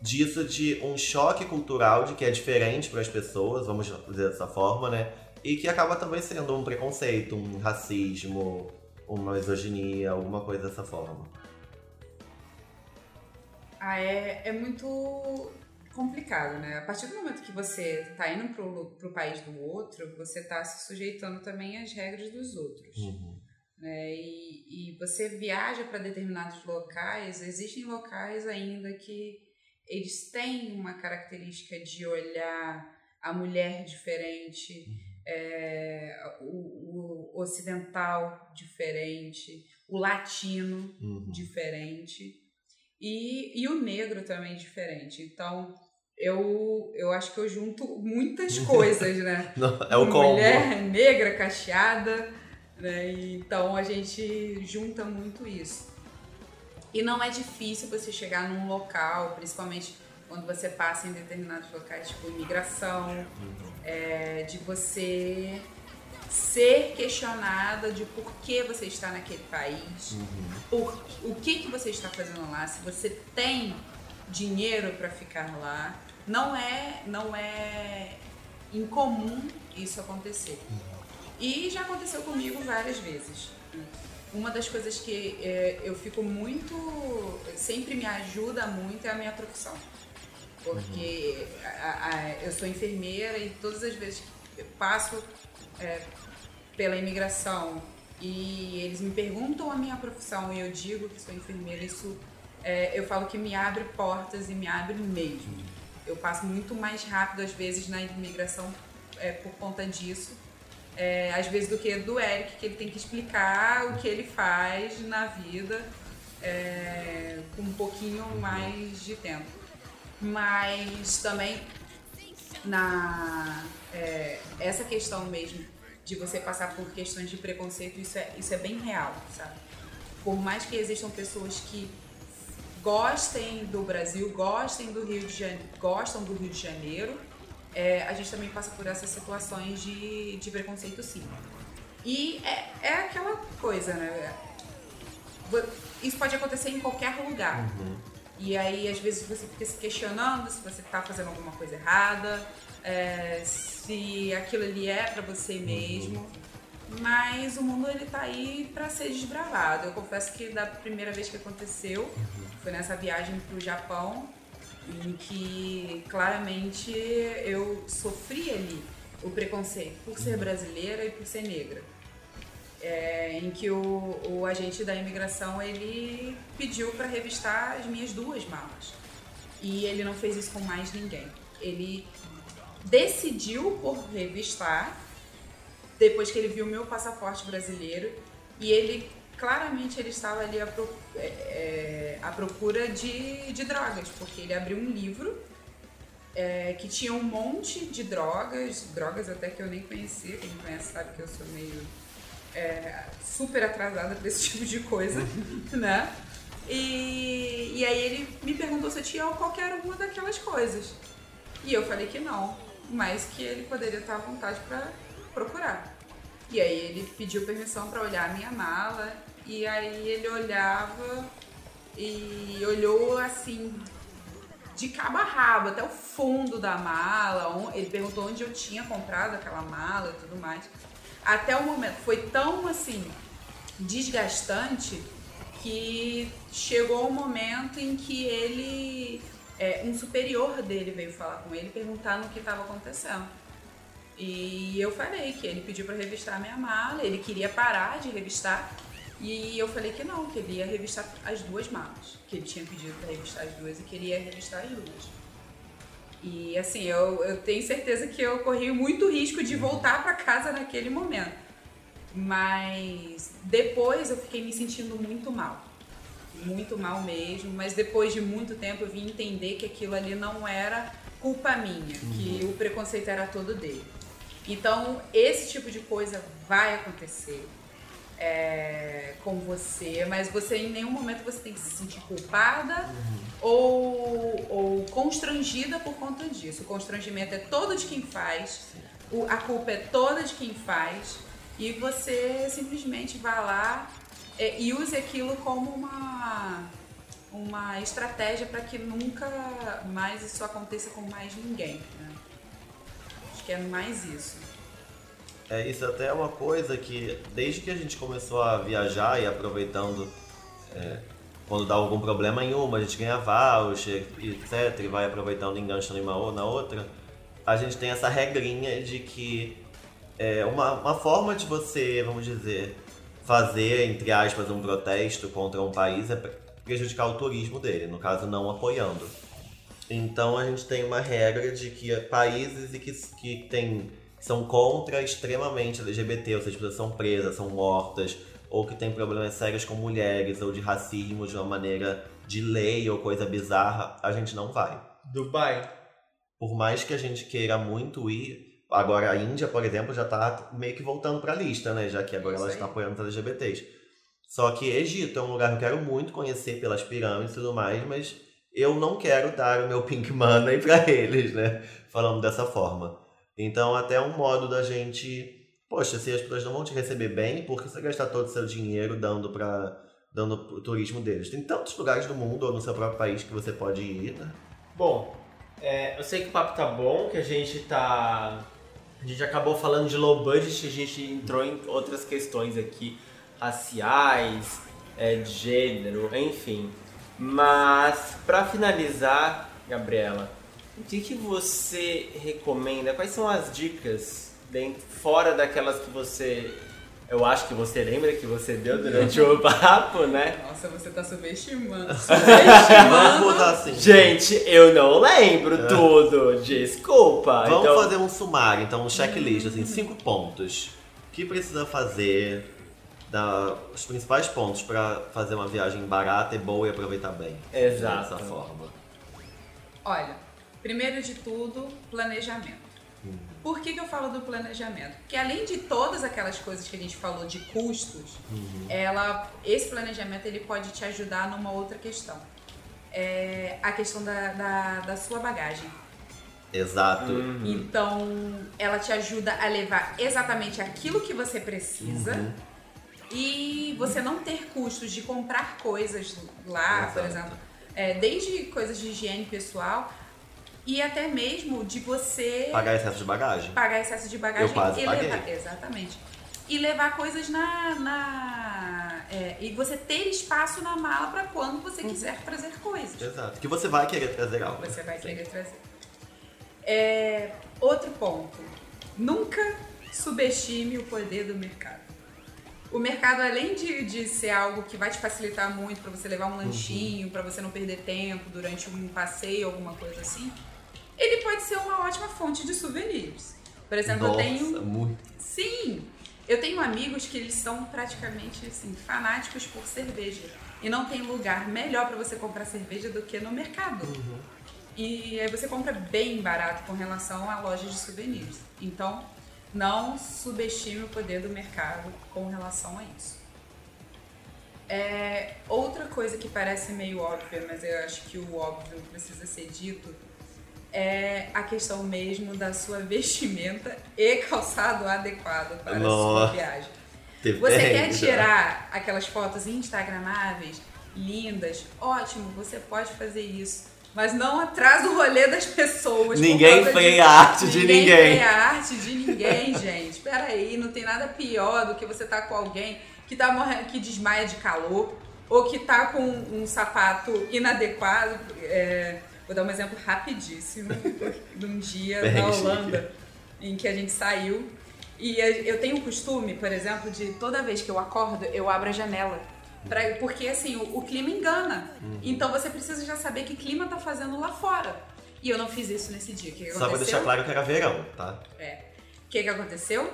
disso de um choque cultural de que é diferente para as pessoas, vamos dizer dessa forma, né? E que acaba também sendo um preconceito, um racismo, uma misoginia, alguma coisa dessa forma. Ah, é, é muito complicado, né? A partir do momento que você está indo pro, pro país do outro, você está se sujeitando também às regras dos outros. Uhum. Né? E, e você viaja para determinados locais, existem locais ainda que eles têm uma característica de olhar a mulher diferente, é, o, o, ocidental diferente, o latino Uhum. diferente e, e o negro também diferente. Então, eu, eu acho que eu junto muitas coisas, né? Não, é o combo. Mulher negra, cacheada, né? Então a gente junta muito isso. E não é difícil você chegar num local, principalmente quando você passa em determinados locais, tipo imigração, é, de você ser questionada de por que você está naquele país, por, o que, que você está fazendo lá, se você tem dinheiro para ficar lá. Não é, não é incomum isso acontecer. E já aconteceu comigo várias vezes. Uma das coisas que é, eu fico muito. sempre me ajuda muito é a minha profissão. Porque a- a- eu sou enfermeira e todas as vezes que eu passo é, pela imigração e eles me perguntam a minha profissão e eu digo que sou enfermeira, isso é, eu falo que me abre portas e me abre mesmo. Eu passo muito mais rápido às vezes na imigração é, por conta disso é, às vezes do que do Eric, que ele tem que explicar o que ele faz na vida é, com um pouquinho mais de tempo. Mas também na é, essa questão mesmo de você passar por questões de preconceito, isso é, isso é bem real, sabe? Por mais que existam pessoas que gostem do Brasil, gostem do Rio de Janeiro, gostam do Rio de Janeiro, é, a gente também passa por essas situações de, de preconceito sim. E é, é aquela coisa, né? Isso pode acontecer em qualquer lugar. E aí, às vezes, você fica se questionando se você está fazendo alguma coisa errada, é, se aquilo ali é para você mesmo. Mas o mundo ele tá aí para ser desbravado. Eu confesso que da primeira vez que aconteceu, foi nessa viagem pro Japão, em que claramente eu sofri ali o preconceito por ser brasileira e por ser negra. É, em que o, o agente da imigração ele pediu para revistar as minhas duas malas. E ele não fez isso com mais ninguém. Ele decidiu por revistar depois que ele viu meu passaporte brasileiro e ele claramente ele estava ali à, pro- é, é, à procura de, de drogas, porque ele abriu um livro é, que tinha um monte de drogas, drogas até que eu nem conhecia, quem me conhece sabe que eu sou meio é, super atrasada para esse tipo de coisa, né? E, e aí ele me perguntou se eu tinha qualquer uma daquelas coisas. E eu falei que não, mas que ele poderia estar à vontade para procurar. E aí ele pediu permissão para olhar a minha mala, e aí ele olhava e olhou assim, de cabo a rabo, até o fundo da mala. Ele perguntou onde eu tinha comprado aquela mala e tudo mais. Até o momento, foi tão assim, desgastante que chegou um momento em que ele, é, um superior dele veio falar com ele perguntando o que estava acontecendo. E eu falei que ele pediu para revistar a minha mala, ele queria parar de revistar E eu falei que não, que ele ia revistar as duas malas. Que ele tinha pedido para revistar as duas e que ele ia revistar as duas. E assim, eu, eu tenho certeza que eu corri muito risco de voltar para casa naquele momento. Mas depois eu fiquei me sentindo muito mal. Muito mal mesmo. Mas depois de muito tempo eu vim entender que aquilo ali não era culpa minha, que o preconceito era todo dele. Então, esse tipo de coisa vai acontecer é, com você, mas você em nenhum momento você tem que se sentir culpada uhum. ou, ou constrangida por conta disso. O constrangimento é todo de quem faz, o, a culpa é toda de quem faz, e você simplesmente vai lá é, e use aquilo como uma uma estratégia para que nunca mais isso aconteça com mais ninguém. Né? Acho que é mais isso. É, isso até é uma coisa que, desde que a gente começou a viajar e aproveitando, é, quando dá algum problema em uma, a gente ganha voucher, etc., e vai aproveitando enganchando em uma ou na outra, a gente tem essa regrinha de que é, uma, uma forma de você, vamos dizer, fazer, entre aspas, um protesto contra um país é prejudicar o turismo dele, no caso, não apoiando. Então a gente tem uma regra de que países que, que tem, são contra extremamente LGBT, ou seja, pessoas são presas, são mortas, ou que tem problemas sérios com mulheres, ou de racismo de uma maneira de lei ou coisa bizarra, a gente não vai. Dubai. Por mais que a gente queira muito ir, agora a Índia, por exemplo, já está meio que voltando para a lista, né? Já que agora ela está apoiando os LGBTs. Só que Egito é um lugar que eu quero muito conhecer pelas pirâmides e tudo mais, mas eu não quero dar o meu pink money para eles, né? Falando dessa forma. Então, até um modo da gente, poxa, se as pessoas não vão te receber bem, por que você gastar todo o seu dinheiro dando para dando o turismo deles? Tem tantos lugares do mundo ou no seu próprio país que você pode ir, né? Bom, é, eu sei que o papo tá bom, que a gente tá a gente acabou falando de low budget, a gente entrou em outras questões aqui raciais, é, de gênero, enfim. Mas para finalizar, Gabriela, o que, que você recomenda? Quais são as dicas dentro, fora daquelas que você eu acho que você lembra que você deu durante o papo, né? Nossa, você tá subestimando. subestimando. Vamos assim. Gente, eu não lembro é. tudo. Desculpa. Vamos então... fazer um sumário, então um checklist, assim, cinco pontos. O que precisa fazer da, os principais pontos para fazer uma viagem barata e boa e aproveitar bem. Exato. Dessa forma. Olha, primeiro de tudo, planejamento. Uhum. Por que, que eu falo do planejamento? Porque além de todas aquelas coisas que a gente falou de custos, uhum. ela, esse planejamento ele pode te ajudar numa outra questão. É a questão da, da, da sua bagagem. Exato. Uhum. Então, ela te ajuda a levar exatamente aquilo que você precisa uhum e você não ter custos de comprar coisas lá, Exato. por exemplo, é, desde coisas de higiene pessoal e até mesmo de você pagar excesso de bagagem. Pagar excesso de bagagem Eu quase e paguei. levar, exatamente. E levar coisas na, na é, e você ter espaço na mala para quando você quiser trazer coisas. Exato. Que você vai querer trazer algo. Você vai querer trazer. É, outro ponto. Nunca subestime o poder do mercado. O mercado, além de, de ser algo que vai te facilitar muito para você levar um lanchinho, uhum. para você não perder tempo durante um passeio, alguma coisa assim, ele pode ser uma ótima fonte de souvenirs. Por exemplo, Nossa, eu tenho. Muito. Sim! Eu tenho amigos que eles são praticamente assim, fanáticos por cerveja. E não tem lugar melhor para você comprar cerveja do que no mercado. Uhum. E aí você compra bem barato com relação a lojas de souvenirs. Então, não subestime o poder do mercado com relação a isso. É, outra coisa que parece meio óbvia, mas eu acho que o óbvio precisa ser dito, é a questão mesmo da sua vestimenta e calçado adequado para Nossa. a sua viagem. Você quer tirar aquelas fotos instagramáveis, lindas, ótimo, você pode fazer isso mas não atrás do rolê das pessoas. Ninguém foi a arte de ninguém. Ninguém foi a arte de ninguém, gente. Espera aí, não tem nada pior do que você tá com alguém que tá morrendo, que desmaia de calor ou que tá com um sapato inadequado. É, vou dar um exemplo rapidíssimo de um dia na Holanda em que a gente saiu E eu tenho o costume, por exemplo, de toda vez que eu acordo, eu abro a janela. Pra, porque assim, o, o clima engana. Uhum. Então você precisa já saber que clima tá fazendo lá fora. E eu não fiz isso nesse dia. Que que Só pra deixar claro que era verão, tá? É. O que que aconteceu?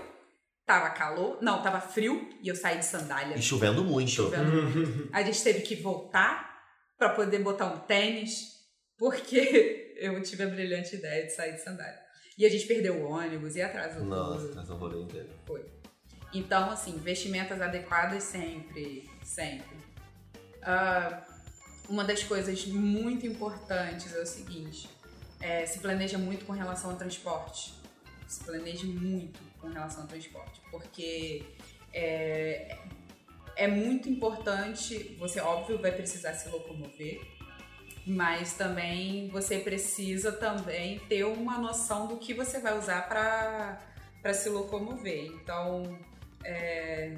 Tava calor, não, tava frio e eu saí de sandália. E chovendo muito. Chovendo muito. A gente teve que voltar para poder botar um tênis, porque eu tive a brilhante ideia de sair de sandália. E a gente perdeu o ônibus e atrasou Nossa, atrasou o rolê inteiro. Foi. Então, assim, vestimentas adequadas sempre, sempre. Uh, uma das coisas muito importantes é o seguinte: é, se planeja muito com relação ao transporte. Se planeje muito com relação ao transporte, porque é, é muito importante. Você, óbvio, vai precisar se locomover, mas também você precisa também ter uma noção do que você vai usar para se locomover. Então, é,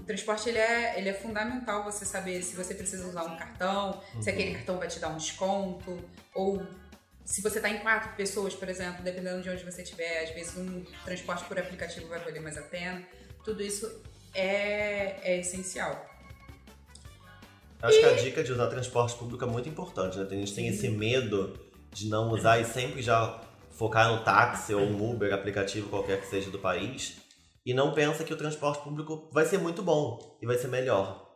o transporte ele é, ele é fundamental você saber se você precisa usar um cartão, uhum. se aquele cartão vai te dar um desconto, ou se você está em quatro pessoas, por exemplo, dependendo de onde você estiver, às vezes um transporte por aplicativo vai valer mais a pena. Tudo isso é, é essencial. Acho e... que a dica de usar transporte público é muito importante, né? Tem gente tem esse medo de não usar e sempre já focar no táxi ou um Uber, aplicativo qualquer que seja do país e não pensa que o transporte público vai ser muito bom e vai ser melhor.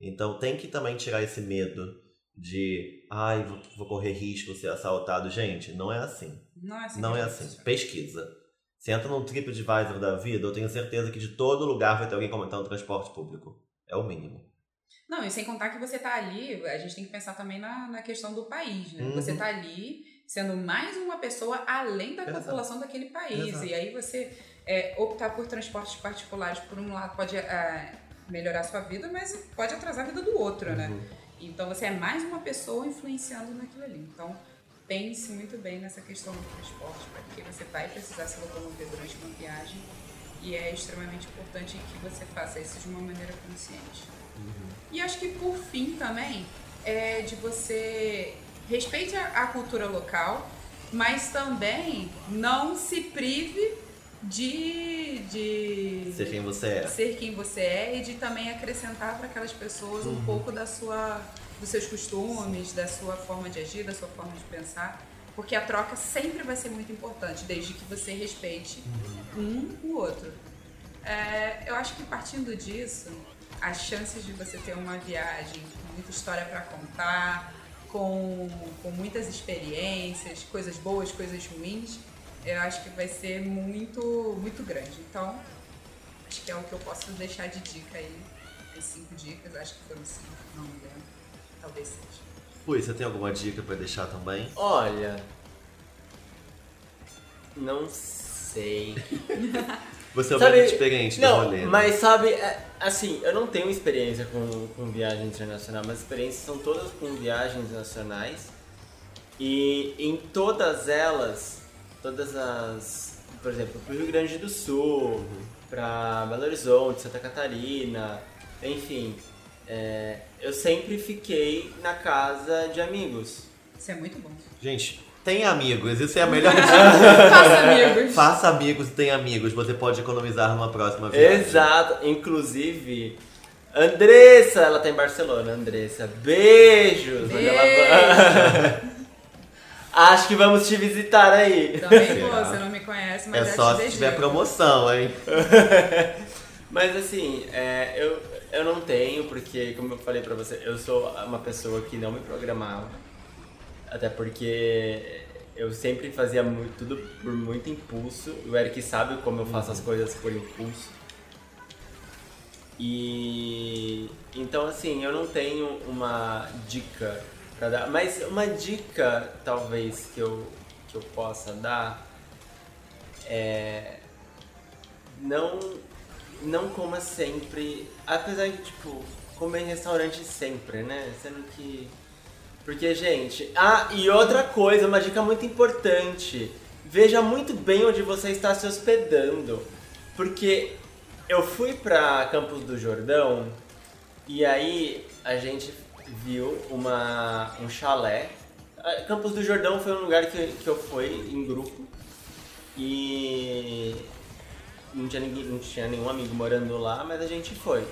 Então tem que também tirar esse medo de, ai, vou, vou correr risco de ser assaltado. Gente, não é assim. Não é assim. Não é assim. Pesquisa. Você entra num TripAdvisor da vida, eu tenho certeza que de todo lugar vai ter alguém comentando transporte público. É o mínimo. Não, e sem contar que você tá ali, a gente tem que pensar também na, na questão do país, né? Uhum. Você tá ali sendo mais uma pessoa além da Exato. população daquele país. Exato. E aí você é, optar por transportes particulares, por um lado, pode é, melhorar a sua vida, mas pode atrasar a vida do outro, né? uhum. né? Então você é mais uma pessoa influenciando naquilo ali. Então pense muito bem nessa questão do transporte, porque você vai precisar se locomover durante uma viagem e é extremamente importante que você faça isso de uma maneira consciente. Uhum. E acho que por fim também é de você respeite a, a cultura local, mas também não se prive de, de ser quem você é. Ser quem você é e de também acrescentar para aquelas pessoas uhum. um pouco da sua dos seus costumes, da sua forma de agir, da sua forma de pensar, porque a troca sempre vai ser muito importante, desde que você respeite uhum. um o outro. É, eu acho que partindo disso, as chances de você ter uma viagem com muita história para contar, com, com muitas experiências, coisas boas, coisas ruins, eu acho que vai ser muito, muito grande. Então, acho que é o que eu posso deixar de dica aí. As cinco dicas, acho que foram cinco, não me lembro. Talvez seja. Ui, você tem alguma dica para deixar também? Olha. Não sei. Você é sabe, muito experiente não, rolê. Né? Mas sabe, é, assim, eu não tenho experiência com, com viagem internacional, mas experiências são todas com viagens nacionais. E em todas elas todas as. Por exemplo, para o Rio Grande do Sul, para Belo Horizonte, Santa Catarina, enfim. É, eu sempre fiquei na casa de amigos. Isso é muito bom. Gente, tem amigos, isso é a melhor Faça amigos. Faça amigos e tenha amigos, você pode economizar numa próxima viagem. Exato, inclusive. Andressa, ela tá em Barcelona, Andressa. Beijos! Beijo. Ela... Acho que vamos te visitar aí. Também vou, você não me conhece, mas é só te se tiver promoção, hein? mas assim, é, eu, eu não tenho, porque como eu falei pra você, eu sou uma pessoa que não me programava. Até porque eu sempre fazia muito, tudo por muito impulso. O Eric sabe como eu faço as uhum. coisas por impulso. E então assim, eu não tenho uma dica para dar. Mas uma dica, talvez, que eu, que eu possa dar é. Não, não coma sempre. Apesar de, tipo, comer em restaurante sempre, né? Sendo que. Porque, gente. Ah, e outra coisa, uma dica muito importante. Veja muito bem onde você está se hospedando. Porque eu fui pra Campos do Jordão e aí a gente viu uma, um chalé. Campos do Jordão foi um lugar que, que eu fui em grupo. E não tinha, ninguém, não tinha nenhum amigo morando lá, mas a gente foi,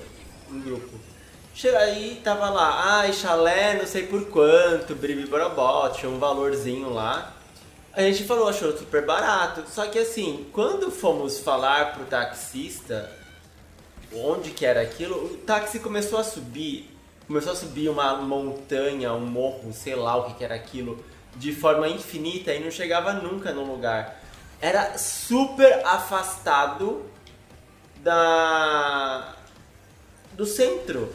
em grupo. Chega aí, tava lá, ai, chalé, não sei por quanto, bribiborobó, tinha um valorzinho lá. A gente falou, achou super barato. Só que assim, quando fomos falar pro taxista onde que era aquilo, o táxi começou a subir. Começou a subir uma montanha, um morro, sei lá o que, que era aquilo, de forma infinita e não chegava nunca no lugar. Era super afastado da do centro.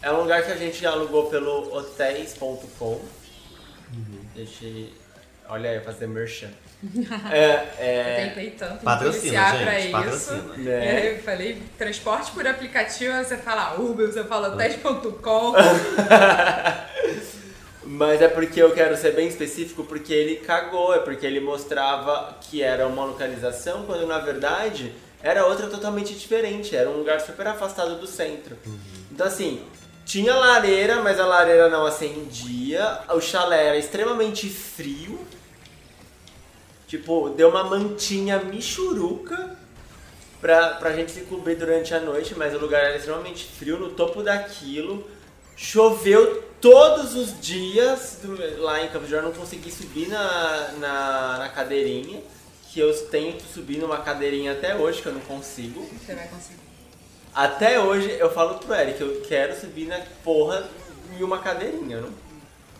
É um lugar que a gente alugou pelo hotéis.com. Deixa eu- Olha aí, fazer merchan. é, é, Eu tentei tanto Patrocina, influenciar pra gente, isso. patrocina. E né? aí eu falei, transporte por aplicativo, aí você fala Uber, você fala teste.com. Mas é porque eu quero ser bem específico, porque ele cagou, é porque ele mostrava que era uma localização, quando na verdade era outra totalmente diferente, era um lugar super afastado do centro. Então assim, tinha lareira, mas a lareira não acendia, o chalé era extremamente frio, tipo, deu uma mantinha michuruca pra, pra gente se cobrir durante a noite, mas o lugar era extremamente frio, no topo daquilo, choveu todos os dias do- lá em Campos de não consegui subir na, na, na cadeirinha, que eu tento subir numa cadeirinha até hoje, que eu não consigo. Você vai conseguir. Até hoje eu falo pro Eric, eu quero subir na porra em uma cadeirinha. não-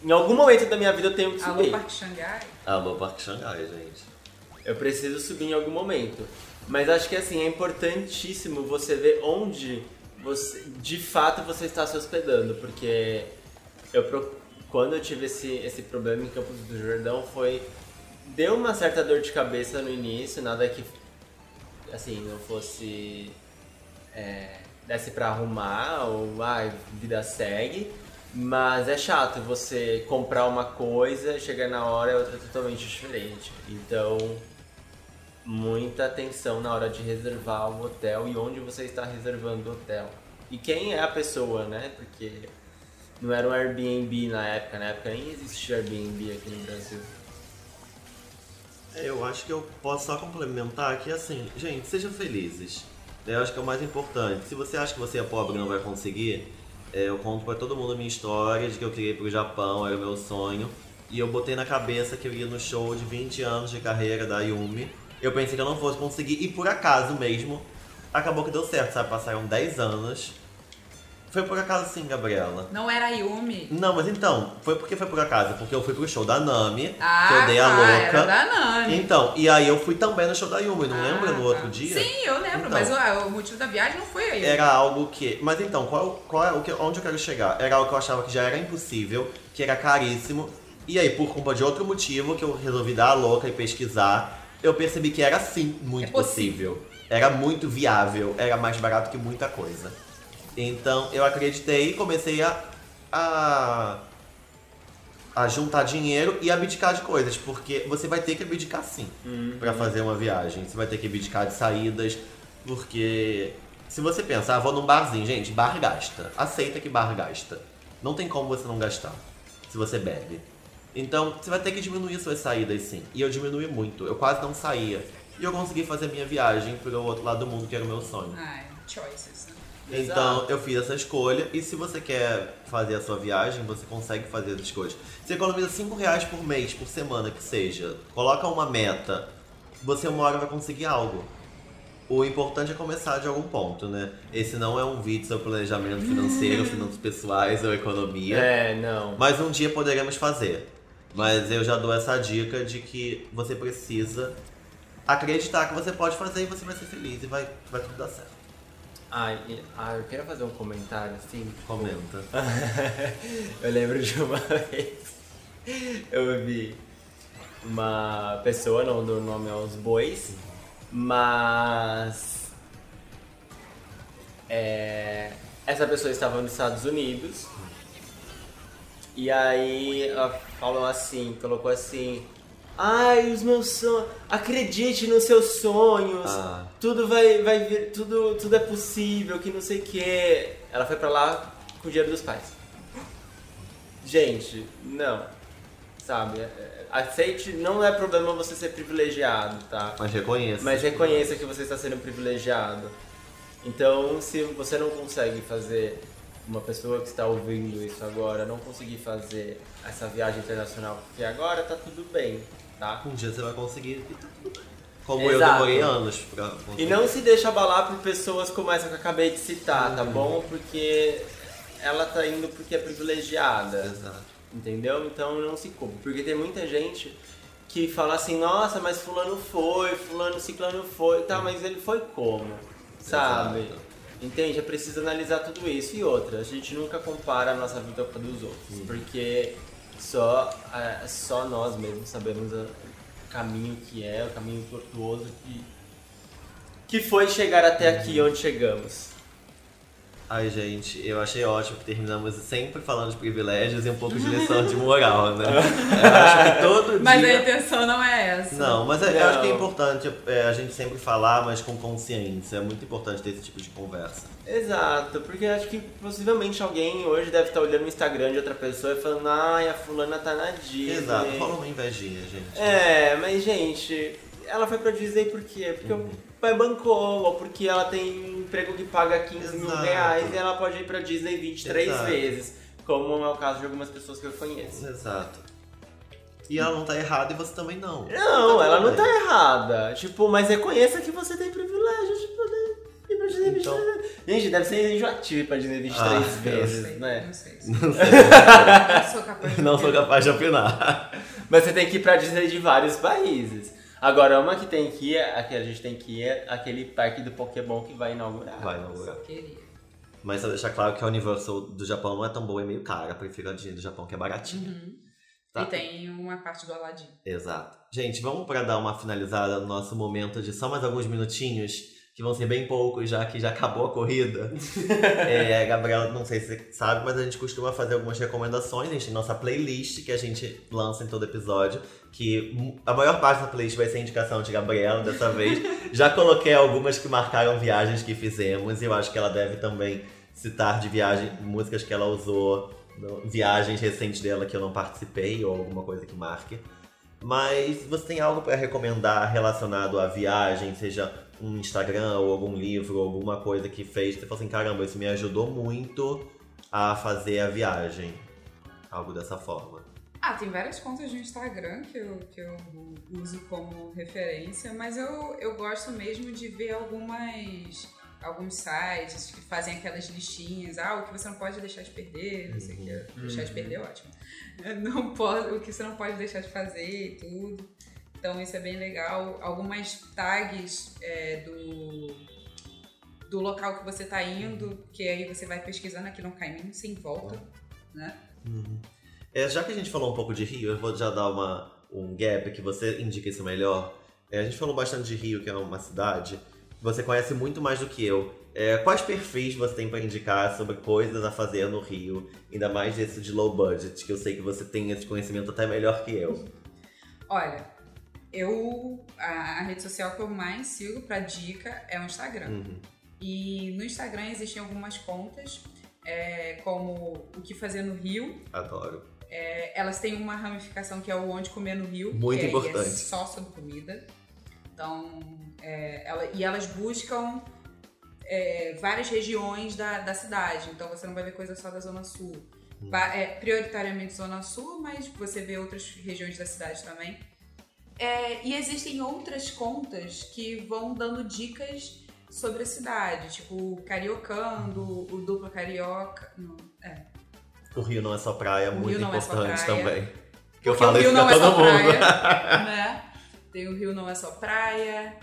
Em algum momento da minha vida eu tenho que Alô, subir. Parque Xangai. Alô, Parque Xangai, gente. Eu preciso subir em algum momento. Mas acho que assim, é importantíssimo você ver onde você, de fato você está se hospedando, porque eu quando eu tive esse, esse problema em Campos do Jordão foi deu uma certa dor de cabeça no início, nada que assim não fosse é, desse pra arrumar ou ai, vida segue. Mas é chato você comprar uma coisa, chegar na hora é outra totalmente diferente. Então, muita atenção na hora de reservar o hotel e onde você está reservando o hotel. E quem é a pessoa, né? Porque não era um Airbnb na época, na época nem existia Airbnb aqui no Brasil. É, Eu acho que eu posso só complementar que assim, gente, sejam felizes. Eu acho que é o mais importante. Se você acha que você é pobre e não vai conseguir, é, eu conto pra todo mundo a minha história de que eu queria ir pro Japão, era o meu sonho. E eu botei na cabeça que eu ia no show de 20 anos de carreira da Yumi. Eu pensei que eu não fosse conseguir, e por acaso mesmo, acabou que deu certo, sabe? Passaram 10 anos. Foi por acaso sim, Gabriela. Não era Yumi. Não, mas então, foi porque foi por acaso, porque eu fui pro show da Nami, Ah, que eu dei a tá, louca. era da Nami. Então, e aí eu fui também no show da Yumi, não Ah, lembra no tá. outro dia? Sim, eu lembro, Então. mas o, o motivo da viagem não foi aí. Era algo que. Mas então, qual, qual é o que, onde eu quero chegar? Era algo que eu achava que já era impossível, que era caríssimo. E aí, por culpa de outro motivo, que eu resolvi dar a louca e pesquisar, eu percebi que era sim muito É possível. possível. Era muito viável, era mais barato que muita coisa. Então eu acreditei e comecei a, a, a juntar dinheiro e abdicar de coisas, porque você vai ter que abdicar sim pra fazer uma viagem. Você vai ter que abdicar de saídas, porque se você pensar, ah, vou num barzinho, gente, bar gasta. Aceita que bar gasta. Não tem como você não gastar se você bebe. Então você vai ter que diminuir suas saídas sim. E eu diminui muito, eu quase não saía. E eu consegui fazer minha viagem pro outro lado do mundo, que era o meu sonho. Ai, choices? Então eu fiz essa escolha e se você quer fazer a sua viagem, você consegue fazer as escolhas. Você economiza 5 reais por mês, por semana que seja. Coloca uma meta. Você uma hora vai conseguir algo. O importante é começar de algum ponto, né? Esse não é um vídeo sobre planejamento financeiro, finanças pessoais ou economia. É, não. Mas um dia poderemos fazer. Mas eu já dou essa dica de que você precisa acreditar que você pode fazer e você vai ser feliz e vai, vai tudo dar certo. Ai, ah, eu queria fazer um comentário assim. Comenta. eu lembro de uma vez eu vi uma pessoa, não dou nome aos bois, mas é, essa pessoa estava nos Estados Unidos e aí ela falou assim, colocou assim, ai os meus sonhos, acredite nos seus sonhos, Ah. tudo vai, vai vir, tudo, tudo é possível, que não sei o que. Ela foi pra lá com o dinheiro dos pais. Gente, não. sabe? É, é, Aceite, não é problema você ser privilegiado, tá? Mas reconheça. Mas reconheça que você está sendo privilegiado. Então, se você não consegue fazer, uma pessoa que está ouvindo isso agora, não conseguir fazer essa viagem internacional, porque agora tá tudo bem, tá? Um dia você vai conseguir. Como eu Exato. demorei anos pra conseguir. E não se deixa abalar por pessoas como essa que eu acabei de citar, tá bom? Porque ela tá indo porque é privilegiada. Exato. Entendeu? Então não se culpe. Porque tem muita gente que fala assim, nossa, mas fulano foi, fulano ciclano foi, tá, mas ele foi como? Sabe? Exato. Entende? É preciso analisar tudo isso. E outra, a gente nunca compara a nossa vida com a dos outros. Porque só, é, só nós mesmos sabemos o caminho que é, o caminho tortuoso que, que foi chegar até aqui onde chegamos. Ai, gente, eu achei ótimo que terminamos sempre falando de privilégios e um pouco de lição de moral, né? Eu acho que todo Mas a intenção não é essa. Não, mas eu acho que é Não. importante é, a gente sempre falar, mas com consciência. É muito importante ter esse tipo de conversa. Exato, porque acho que possivelmente alguém hoje deve estar olhando o Instagram de outra pessoa e falando, ai, a fulana tá na Disney. Exato, rola uma invejinha, gente. É, mas gente, ela foi pra Disney por quê? Porque Uhum. o pai bancou, ou porque ela tem um emprego que paga 15 mil Exato. reais e ela pode ir pra Disney 23 Exato. vezes. Como é o caso de algumas pessoas que eu conheço. Exato. E ela não tá errada e você também não. Não, Tá ela tudo não bem. tá errada. Tipo, mas reconheça que você tem privilégio de poder ir pra Disney 23 Então- vezes. Gente, deve ser enjoativo ir pra Disney 23 Ah, vezes, sei, né? não sei. Não sei. Não sou capaz de Não sou capaz de opinar. Mas você tem que ir pra Disney de vários países. Agora, uma que tem que ir, a que a gente tem que ir é aquele parque do Pokémon que vai inaugurar. Vai no lugar. Queria. Mas só deixar claro que a Universal do Japão não é tão boa, é meio cara. Prefiro a Disney do Japão, que é baratinha. Uhum. Tá. E tem uma parte do Aladdin. Exato. Gente, vamos pra dar uma finalizada no nosso momento de só mais alguns minutinhos, que vão ser bem poucos, já que já acabou a corrida. é, Gabriela, não sei se você sabe, mas a gente costuma fazer algumas recomendações. A gente tem nossa playlist que a gente lança em todo episódio. Que a maior parte da playlist vai ser indicação de Gabriela dessa vez. já coloquei algumas que marcaram viagens que fizemos, e eu acho que ela deve também citar de viagem músicas que ela usou. Viagens recentes dela que eu não participei, ou alguma coisa que marque. Mas você tem algo para recomendar relacionado à viagem, seja um Instagram ou algum livro, ou alguma coisa que fez, você falou assim, caramba, isso me ajudou muito a fazer a viagem. Algo dessa forma. Ah, tem várias contas no Instagram que eu, que eu uso como referência, mas eu, eu gosto mesmo de ver algumas alguns sites que fazem aquelas listinhas, ah, o que você não pode deixar de perder, não sei o que. Deixar de perder é ótimo. Não pode, o que você não pode deixar de fazer e tudo. Então isso é bem legal. Algumas tags é, do, do local que você tá indo, que aí você vai pesquisando aqui no caminho sem volta, né? É, já que a gente falou um pouco de Rio, eu vou já dar uma, um gap que você indica isso melhor. É, a gente falou bastante de Rio, que é uma cidade que você conhece muito mais do que eu. É, quais perfis você tem para indicar sobre coisas a fazer no Rio? Ainda mais desse de low budget, que eu sei que você tem esse conhecimento até melhor que eu. Olha, eu a, a rede social que eu mais sigo pra dica é o Instagram. Uhum. E no Instagram existem algumas contas, é, como o que fazer no Rio. Adoro. É, elas têm uma ramificação que é o onde comer no Rio, Muito que aí importante. é só sobre comida. Então, é, ela- e elas buscam é, várias regiões da, da cidade. Então você não vai ver coisa só da Zona Sul. É, prioritariamente Zona Sul, mas você vê outras regiões da cidade também. É, e existem outras contas que vão dando dicas sobre a cidade, tipo o Cariocando, o Dupla Carioca. Não, é, O Rio não é só praia, O muito é importante praia. também. Que eu falo o Rio isso não pra é todo só mundo. praia, né? Tem o Rio não é só praia,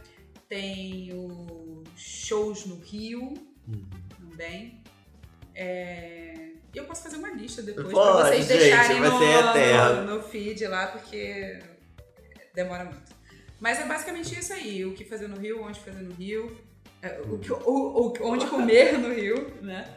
tem os shows no Rio Uhum. também. É, Eu posso fazer uma lista depois Pode, pra vocês gente, deixarem no, no feed lá, porque demora muito. Mas é basicamente isso aí, o que fazer no Rio, onde fazer no Rio, é, o que, o- o- onde comer no Rio, né?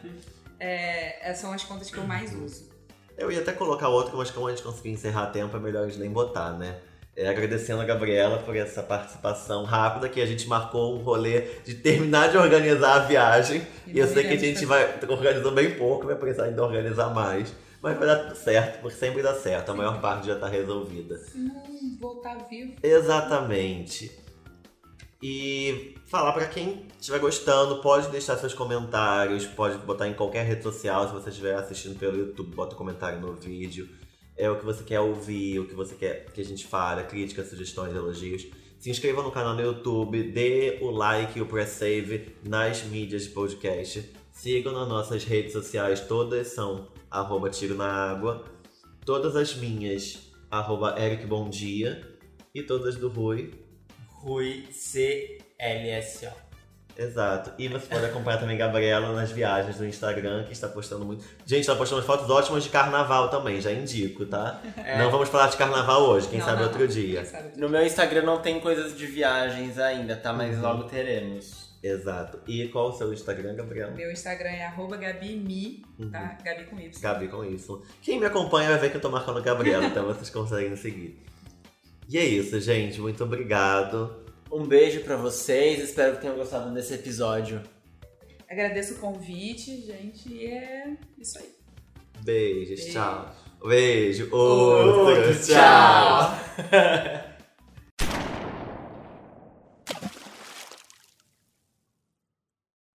É, são as contas que eu mais uso. Eu ia até colocar outro, mas como a gente conseguiu encerrar a tempo, é melhor a gente nem botar, né? É, agradecendo a Gabriela por essa participação rápida, que a gente marcou um rolê de terminar de organizar a viagem. E E eu sei que a gente vai organizou bem pouco, vai precisar ainda organizar mais. Mas vai dar tudo certo, porque sempre dá certo. A maior parte já tá resolvida. Se não voltar vivo. Exatamente. E falar pra quem estiver gostando, pode deixar seus comentários, pode botar em qualquer rede social, se você estiver assistindo pelo YouTube, bota um comentário no vídeo. É o que você quer ouvir, o que você quer que a gente fale, críticas, sugestões, elogios. Se inscreva no canal no YouTube, dê o like e o press-save nas mídias de podcast. Sigam nas nossas redes sociais, todas são arroba tiro na água. Todas as minhas, arroba Eric Bom Dia. E todas do Rui, Rui CLSO. Exato. E você pode acompanhar também Gabriela nas viagens do Instagram, que está postando muito. Gente, está postando fotos ótimas de carnaval também, já indico, tá? É. Não vamos falar de carnaval hoje, quem Não, sabe não, outro não. dia. Sabe? No meu Instagram não tem coisas de viagens ainda, tá? Mas Uhum. logo teremos. Exato. E qual o seu Instagram, Gabriela? Meu Instagram é arroba GabiMi, tá? Gabi com Y. Gabi com isso. Quem me acompanha vai ver que eu tô marcando Gabriela, então vocês conseguem seguir. E é isso, gente. Muito obrigado. Um beijo pra vocês, espero que tenham gostado desse episódio. Agradeço o convite, gente, e é isso aí. Beijos, Beijo. tchau. Beijo, Outro, outro, tchau. tchau.